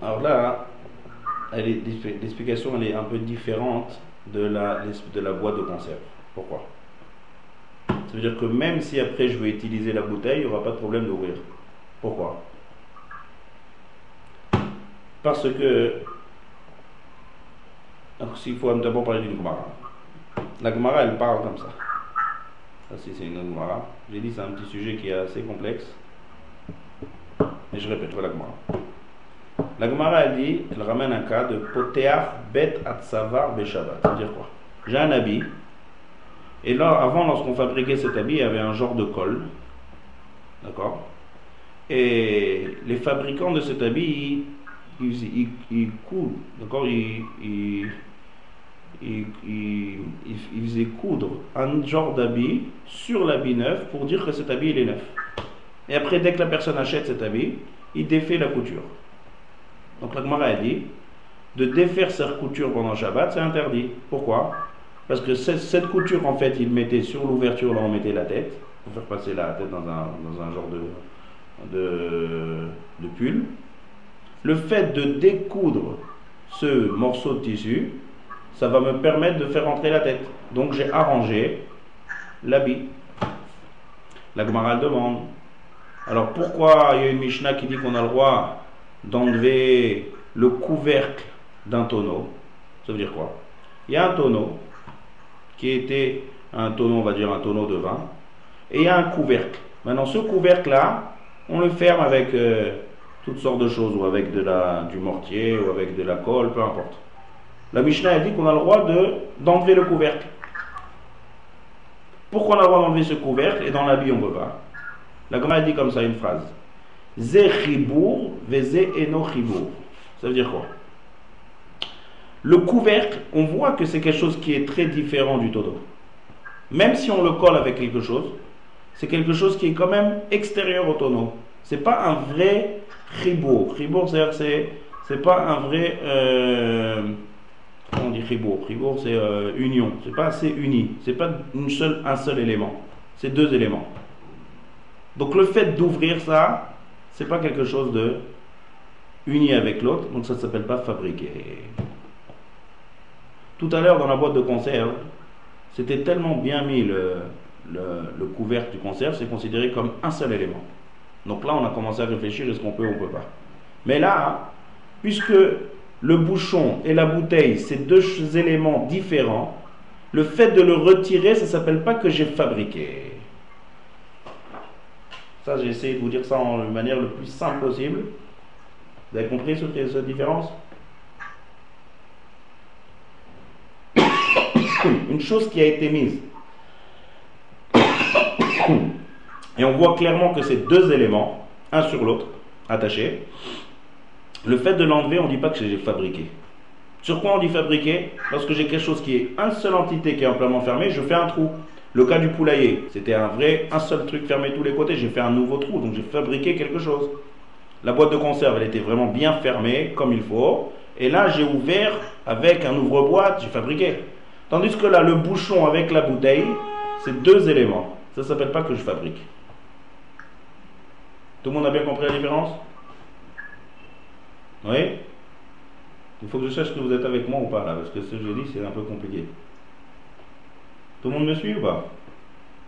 Alors là, l'explication est un peu différente de la, boîte de conserve. Pourquoi? Ça veut dire que même si après je veux utiliser la bouteille, il n'y aura pas de problème d'ouvrir. Pourquoi? Parce que. Donc, s'il faut d'abord parler d'une Gemara. La Gemara, elle parle comme ça. Ça, c'est une Gemara. J'ai dit c'est un petit sujet qui est assez complexe. Et je répète, voilà la Gemara. Elle dit, elle ramène un cas de Poteach Bet Atsavar Beshabat. Ça veut dire quoi? J'ai un habit. Et là, avant, lorsqu'on fabriquait cet habit, il y avait un genre de col. D'accord? Et les fabricants de cet habit, ils, ils, coulent. D'accord? Ils, il, il, faisait coudre un genre d'habit sur l'habit neuf pour dire que cet habit il est neuf. Et après, dès que la personne achète cet habit, il défait la couture. Donc la Gemara a dit de défaire sa couture pendant Shabbat, c'est interdit. Pourquoi? Parce que cette, couture, en fait, il mettait sur l'ouverture, là on mettait la tête, pour faire passer la tête dans un, dans un genre de, de, de pull. Le fait de découdre ce morceau de tissu, ça va me permettre de faire entrer la tête. Donc j'ai arrangé l'habit. La Gemara demande. Alors pourquoi il y a une Mishnah qui dit qu'on a le droit d'enlever le couvercle d'un tonneau? Ça veut dire quoi? Il y a un tonneau qui était un tonneau, on va dire un tonneau de vin, et il y a un couvercle. Maintenant ce couvercle-là, on le ferme avec euh, toutes sortes de choses, ou avec du mortier, ou avec de la colle, peu importe. La Mishnah a dit qu'on a le droit d'enlever le couvercle. Pourquoi on a le droit d'enlever ce couvercle et dans l'habit on ne peut pas? La Gemara dit comme ça une phrase. Ze chibour, veze eno. Ça veut dire quoi? Le couvercle, on voit que c'est quelque chose qui est très différent du tonneau. Même si on le colle avec quelque chose, c'est quelque chose qui est quand même extérieur au tonneau. C'est pas un vrai chibour. Chibour, c'est c'est pas un vrai euh, on dit ribour. Ribour, c'est euh, union. C'est pas assez uni. C'est pas une seule, un seul élément. C'est deux éléments. Donc le fait d'ouvrir ça, c'est pas quelque chose de uni avec l'autre. Donc ça ne s'appelle pas fabriquer. Tout à l'heure dans la boîte de conserve, c'était tellement bien mis le, le, le couvercle du conserve, c'est considéré comme un seul élément. Donc là, on a commencé à réfléchir est-ce qu'on peut ou on peut pas. Mais là, puisque le bouchon et la bouteille, c'est deux éléments différents. Le fait de le retirer, ça ne s'appelle pas que j'ai fabriqué. Ça, j'ai essayé de vous dire ça en manière le plus simple possible. Vous avez compris cette différence? Une chose qui a été mise. Et on voit clairement que c'est deux éléments, un sur l'autre, attachés. Le fait de l'enlever, on ne dit pas que j'ai fabriqué. Sur quoi on dit fabriquer? Lorsque j'ai quelque chose qui est une seule entité qui est amplement fermée, je fais un trou. Le cas du poulailler, c'était un vrai, un seul truc fermé tous les côtés, j'ai fait un nouveau trou, donc j'ai fabriqué quelque chose. La boîte de conserve, elle était vraiment bien fermée, comme il faut. Et là, j'ai ouvert avec un ouvre-boîte, j'ai fabriqué. Tandis que là, le bouchon avec la bouteille, c'est deux éléments. Ça ne s'appelle pas que je fabrique. Tout le monde a bien compris la différence? Oui Il faut que je sache que vous êtes avec moi ou pas là, parce que ce que je dis c'est un peu compliqué. Tout le monde me suit ou pas?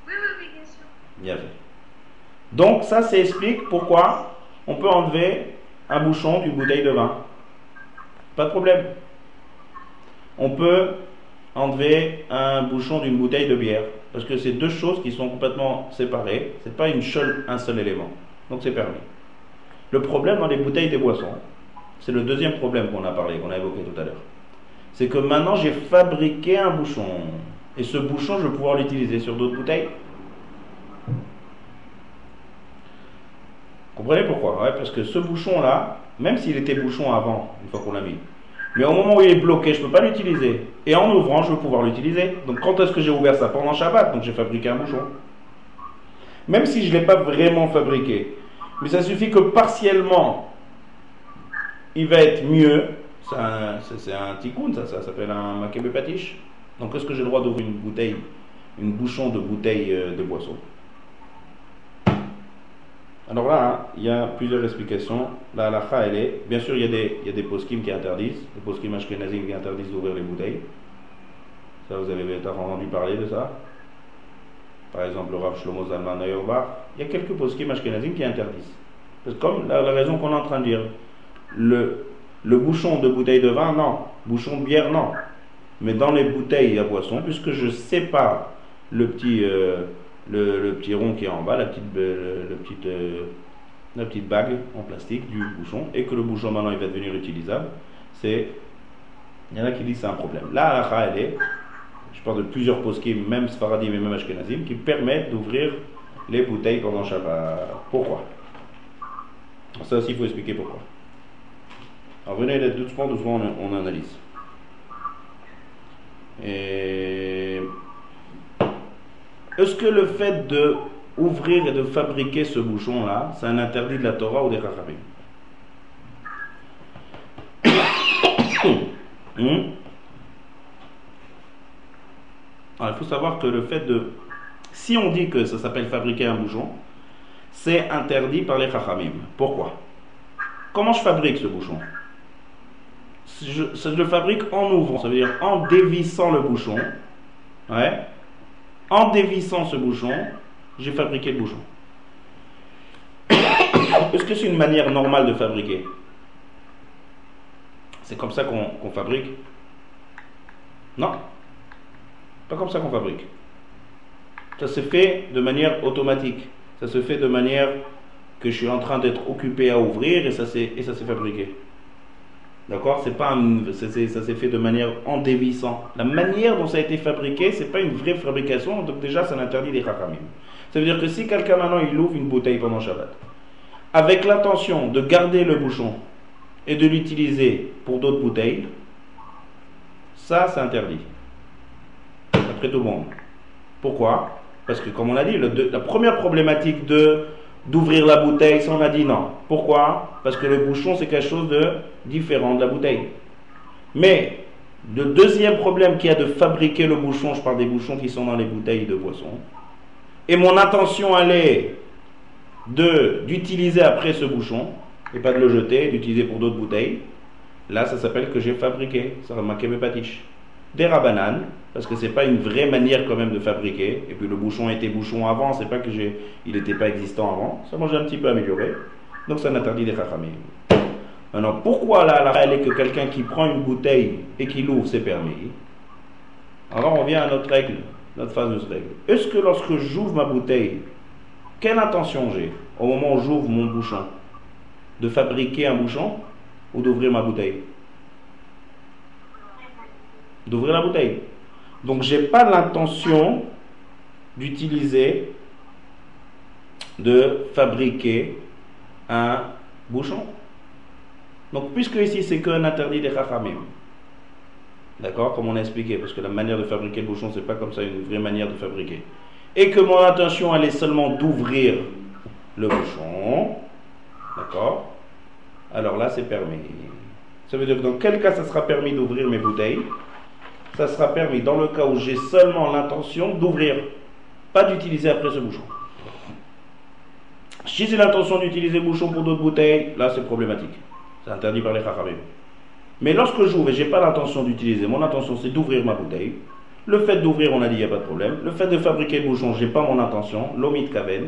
Oui, oui, oui, bien sûr. Bien fait. Donc ça, ça explique pourquoi on peut enlever un bouchon d'une bouteille de vin. Pas de problème. On peut enlever un bouchon d'une bouteille de bière. Parce que c'est deux choses qui sont complètement séparées. C'est pas une seule, un seul élément. Donc c'est permis. Le problème dans les bouteilles des boissons, c'est le deuxième problème qu'on a parlé, qu'on a évoqué tout à l'heure. C'est que maintenant j'ai fabriqué un bouchon. Et ce bouchon, je vais pouvoir l'utiliser sur d'autres bouteilles. Comprenez pourquoi? Parce que ce bouchon-là, même s'il était bouchon avant, une fois qu'on l'a mis, mais au moment où il est bloqué, je ne peux pas l'utiliser. Et en ouvrant, je veux pouvoir l'utiliser. Donc quand est-ce que j'ai ouvert ça? Pendant Shabbat, donc j'ai fabriqué un bouchon. Même si je ne l'ai pas vraiment fabriqué. Mais ça suffit que partiellement, il va être mieux. C'est un, tikkun, ça, ça s'appelle un makebe patish. Donc est-ce que j'ai le droit d'ouvrir une bouteille, une bouchon de bouteille euh, de boisson alors là, hein, il y a plusieurs explications. La halakha, elle est. Bien sûr, il y a des, il y a des poskim qui interdisent, des poskim ashkenazim qui interdisent d'ouvrir les bouteilles. Ça, vous avez entendu parler de ça. Par exemple, le Rav Shlomo Zalman Il y a quelques poskim ashkenazim qui interdisent. Parce que comme la, raison qu'on est en train de dire, le, le bouchon de bouteille de vin, non. Bouchon de bière, non. Mais dans les bouteilles à boisson, puisque je sépare le petit. Euh, le, petit rond qui est en bas, la petite, le, petite, euh, la petite bague en plastique du bouchon, et que le bouchon maintenant il va devenir utilisable, c'est. Il y en a qui disent c'est un problème. Là, la elle est, je parle de plusieurs poskim, même Sfaradim et même Ashkenazim, qui permettent d'ouvrir les bouteilles pendant Shabbat. Pourquoi? Ça aussi, il faut expliquer pourquoi. Alors venez doucement, doucement, on, on analyse. Est-ce que le fait de ouvrir et de fabriquer ce bouchon-là, c'est un interdit de la Torah ou des Chachamim hmm? il faut savoir que le fait de... Si on dit que ça s'appelle fabriquer un bouchon, c'est interdit par les Chachamim. Pourquoi? Comment je fabrique ce bouchon? Je, je le fabrique en ouvrant, ça veut dire en dévissant le bouchon. Ouais en dévissant ce bouchon, j'ai fabriqué le bouchon. Est-ce que c'est une manière normale de fabriquer? C'est comme ça qu'on fabrique? Non. Pas comme ça qu'on fabrique. Ça se fait de manière automatique. Ça se fait de manière que je suis en train d'être occupé à ouvrir et ça s'est fabriqué. D'accord? C'est pas ça s'est fait de manière en dévissant. La manière dont ça a été fabriqué, c'est pas une vraie fabrication, donc déjà ça l'interdit des chachamim. Ça veut dire que si quelqu'un maintenant il ouvre une bouteille pendant Shabbat, avec l'intention de garder le bouchon et de l'utiliser pour d'autres bouteilles, ça c'est interdit. Après tout le monde. Pourquoi? Parce que comme on a dit, la première problématique de d'ouvrir la bouteille, ça on a dit non. Pourquoi? Parce que le bouchon c'est quelque chose de différent de la bouteille. Mais le deuxième problème qu'il y a de fabriquer le bouchon, je parle des bouchons qui sont dans les bouteilles de boisson, et mon intention allait de d'utiliser après ce bouchon, et pas de le jeter, d'utiliser pour d'autres bouteilles, là ça s'appelle que j'ai fabriqué, ça remarque mes patiches des rabananes, parce que c'est pas une vraie manière quand même de fabriquer. Et puis le bouchon était bouchon avant, c'est pas que j'ai, il n'était pas existant avant. Ça j'ai un petit peu amélioré. Donc ça interdit des chachamim. Maintenant, pourquoi la règle est que quelqu'un qui prend une bouteille et qui l'ouvre, c'est permis? Alors on vient à notre règle, notre fameuse règle. Est-ce que lorsque j'ouvre ma bouteille, quelle intention j'ai au moment où j'ouvre mon bouchon? De fabriquer un bouchon ou d'ouvrir ma bouteille? D'ouvrir la bouteille. Donc j'ai pas l'intention d'utiliser, de fabriquer un bouchon. Donc puisque ici c'est qu'un interdit des chachamim, d'accord, comme on a expliqué, parce que la manière de fabriquer le bouchon c'est pas comme ça une vraie manière de fabriquer, et que mon intention elle est seulement d'ouvrir le bouchon, d'accord, alors là c'est permis. Ça veut dire que dans quel cas ça sera permis d'ouvrir mes bouteilles? Ça sera permis dans le cas où j'ai seulement l'intention d'ouvrir, pas d'utiliser après ce bouchon. Si j'ai l'intention d'utiliser le bouchon pour d'autres bouteilles, là c'est problématique. C'est interdit par les chachamim. Mais lorsque j'ouvre et j'ai pas l'intention d'utiliser, mon intention c'est d'ouvrir ma bouteille. Le fait d'ouvrir, on a dit, il n'y a pas de problème. Le fait de fabriquer le bouchon, j'ai pas mon intention. L'omit kaven.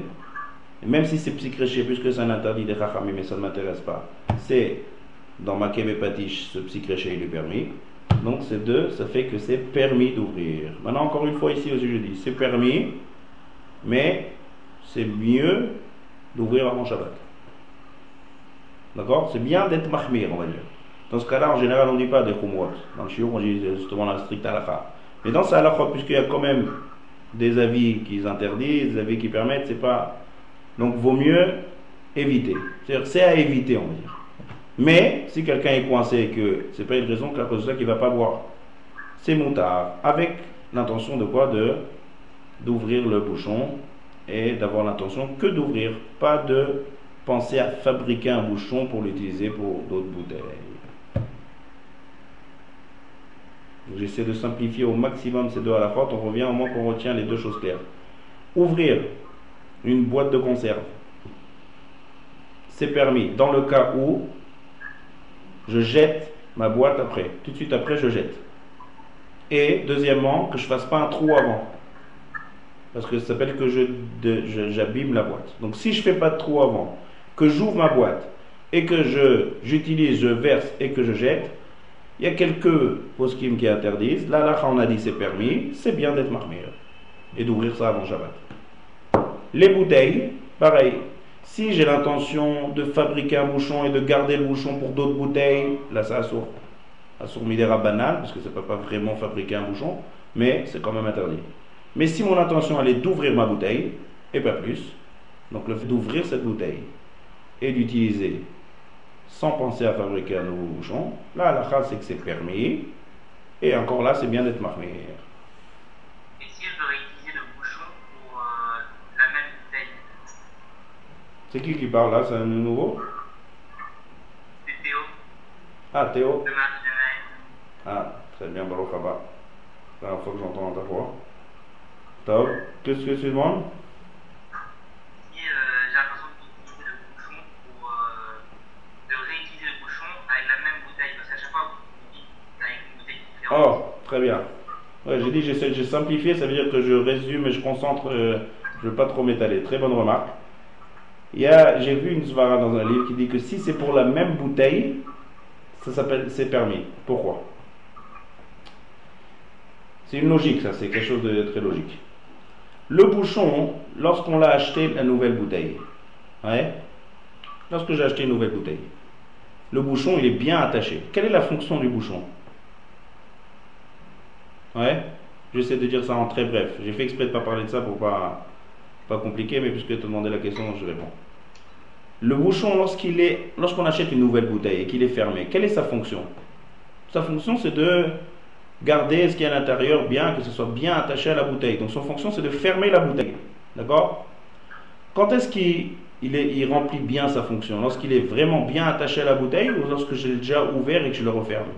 même si c'est psychréché, puisque c'est un interdit des chachamim, mais ça ne m'intéresse pas. C'est dans ma patish, ce psychréché il est permis. Donc ces deux, ça fait que c'est permis d'ouvrir. Maintenant, encore une fois, ici je dis, c'est permis, mais c'est mieux d'ouvrir avant Shabbat. D'accord? C'est bien d'être mahmir, on va dire. Dans ce cas-là, en général, on ne dit pas des khumwat. Dans le shiur, on dit justement la stricte halakha. Mais dans ce halakha, puisqu'il y a quand même des avis qui interdisent, des avis qui permettent, c'est pas. Donc, vaut mieux éviter. C'est à éviter, on va dire. Mais, si quelqu'un est coincé et que c'est pas une raison qu'à cause de ça qu'il va pas boire, c'est moutard. Avec l'intention de quoi? D'ouvrir le bouchon et d'avoir l'intention que d'ouvrir, pas de penser à fabriquer un bouchon pour l'utiliser pour d'autres bouteilles. J'essaie de simplifier au maximum ces deux à la fois. On revient au moins qu'on retient les deux choses claires. Ouvrir une boîte de conserve, c'est permis dans le cas où je jette ma boîte après. Tout de suite après, je jette. Et deuxièmement, que je fasse pas un trou avant. Parce que ça s'appelle que j'abîme la boîte. Donc si je fais pas de trou avant, que j'ouvre ma boîte et que je j'utilise, je verse et que je jette, il y a quelques poskim qui interdisent. Là, là, on a dit c'est permis, c'est bien d'être marmire et d'ouvrir ça avant Shabbat. Les bouteilles, pareil. Si j'ai l'intention de fabriquer un bouchon et de garder le bouchon pour d'autres bouteilles, là, ça assourd. Assourd midera banal, parce que ça ne peut pas vraiment fabriquer un bouchon, mais c'est quand même interdit. Mais si mon intention est d'ouvrir ma bouteille, et pas plus, donc le fait d'ouvrir cette bouteille et d'utiliser sans penser à fabriquer un nouveau bouchon, là la c'est que c'est permis, et encore là c'est bien d'être marmire. C'est qui qui parle là? C'est un nouveau? C'est Théo, Ah Théo Ah, très bien, Baruch Haba. C'est la première fois que j'entends ta voix. Top. Qu'est-ce que tu demandes? Euh, j'ai pour euh, de réutiliser le bouchon avec la même bouteille, parce qu'à chaque fois vous dites avec une bouteille différente. Oh, très bien. Ouais, j'ai dit, j'ai simplifié, ça veut dire que je résume et je concentre, euh, je ne veux pas trop m'étaler. Très bonne remarque. J'ai vu une svara dans un livre qui dit que si c'est pour la même bouteille, ça s'appelle, c'est permis. Pourquoi? C'est une logique, ça, c'est quelque chose de très logique. Le bouchon, lorsqu'on l'a acheté, la nouvelle bouteille, ouais, lorsque j'ai acheté une nouvelle bouteille, le bouchon, il est bien attaché. Quelle est la fonction du bouchon? Ouais, j'essaie de dire ça en très bref. J'ai fait exprès de ne pas parler de ça pour pas pas compliquer, mais puisque tu demandé la question, je réponds. Le bouchon, lorsqu'il est, lorsqu'on achète une nouvelle bouteille et qu'il est fermé, quelle est sa fonction? Sa fonction, c'est de garder ce qui est à l'intérieur bien, que ce soit bien attaché à la bouteille. Donc son fonction, c'est de fermer la bouteille. D'accord? Quand est-ce qu'il il est, il remplit bien sa fonction? Lorsqu'il est vraiment bien attaché à la bouteille ou lorsque j'ai déjà ouvert et que je le referme?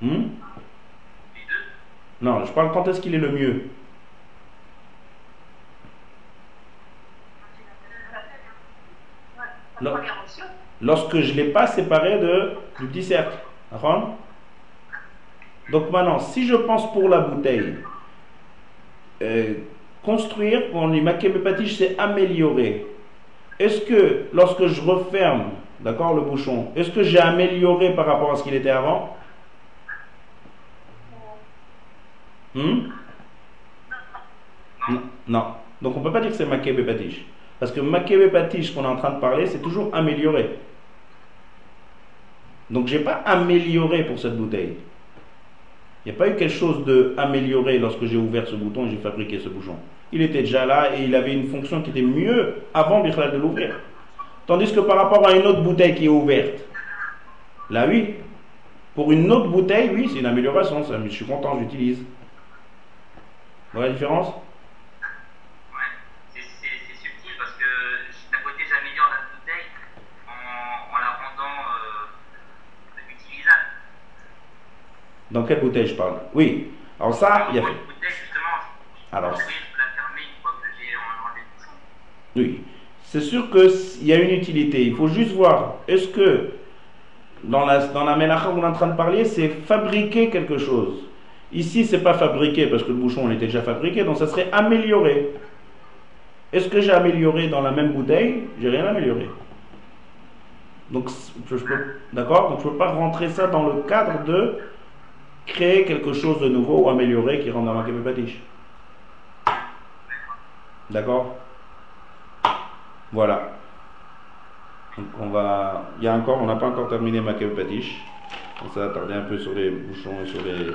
Hmm? Non, je parle quand est-ce qu'il est le mieux? Lorsque je ne l'ai pas séparé de, du petit cercle. Donc maintenant, si je pense pour la bouteille, euh, construire, on dit makébépatiche, c'est améliorer. Est-ce que lorsque je referme, d'accord, le bouchon, est-ce que j'ai amélioré par rapport à ce qu'il était avant? Hmm? Non. Non. Donc on ne peut pas dire que c'est makébépatiche. Parce que makébépatiche qu'on est en train de parler, c'est toujours améliorer. Donc j'ai pas amélioré pour cette bouteille. Il n'y a pas eu quelque chose de amélioré lorsque j'ai ouvert ce bouton et j'ai fabriqué ce bouchon. Il était déjà là et il avait une fonction qui était mieux avant de l'ouvrir. Tandis que par rapport à une autre bouteille qui est ouverte, là oui, pour une autre bouteille, oui, c'est une amélioration. ça, je suis content, j'utilise. Voyez la différence Ouais, c'est c'est- c'est subtil parce que d'un côté j'améliore la bouteille en, en la rendant euh, utilisable. Dans quelle bouteille je parle? Oui. Alors ça, il y a fait. Alors. Oui, c'est sûr qu'il y a une utilité. Il faut juste voir, est-ce que dans la, dans la mélacha qu'on est en train de parler, c'est fabriquer quelque chose? Ici, c'est pas fabriqué parce que le bouchon on était déjà fabriqué, donc ça serait amélioré. Est-ce que j'ai amélioré dans la même bouteille? J'ai rien amélioré. Donc, je, je peux, d'accord? Donc, je ne peux pas rentrer ça dans le cadre de créer quelque chose de nouveau ou améliorer qui rend dans ma patiche. D'accord? Voilà. On va. Il y a encore, on n'a pas encore terminé ma patiche. On s'est attardé un peu sur les bouchons et sur les.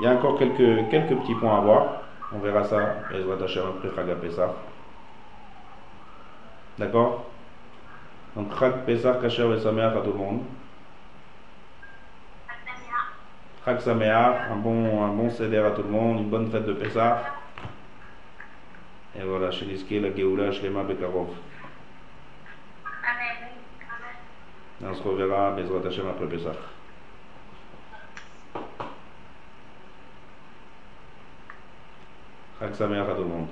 Il y a encore quelques, quelques petits points à voir. On verra ça. Ezrat Hashem après Chag Pesach. D'accord? Donc, Chag Pesach Kasher et Sameach à tout le monde. Chag un bon, un bon seder à tout le monde, une bonne fête de Pesach. Et voilà, chez la Géoula, Shlema Bekarov. Et on se reverra, Bezrat Hashem, après Pesach. Chag à tout le monde.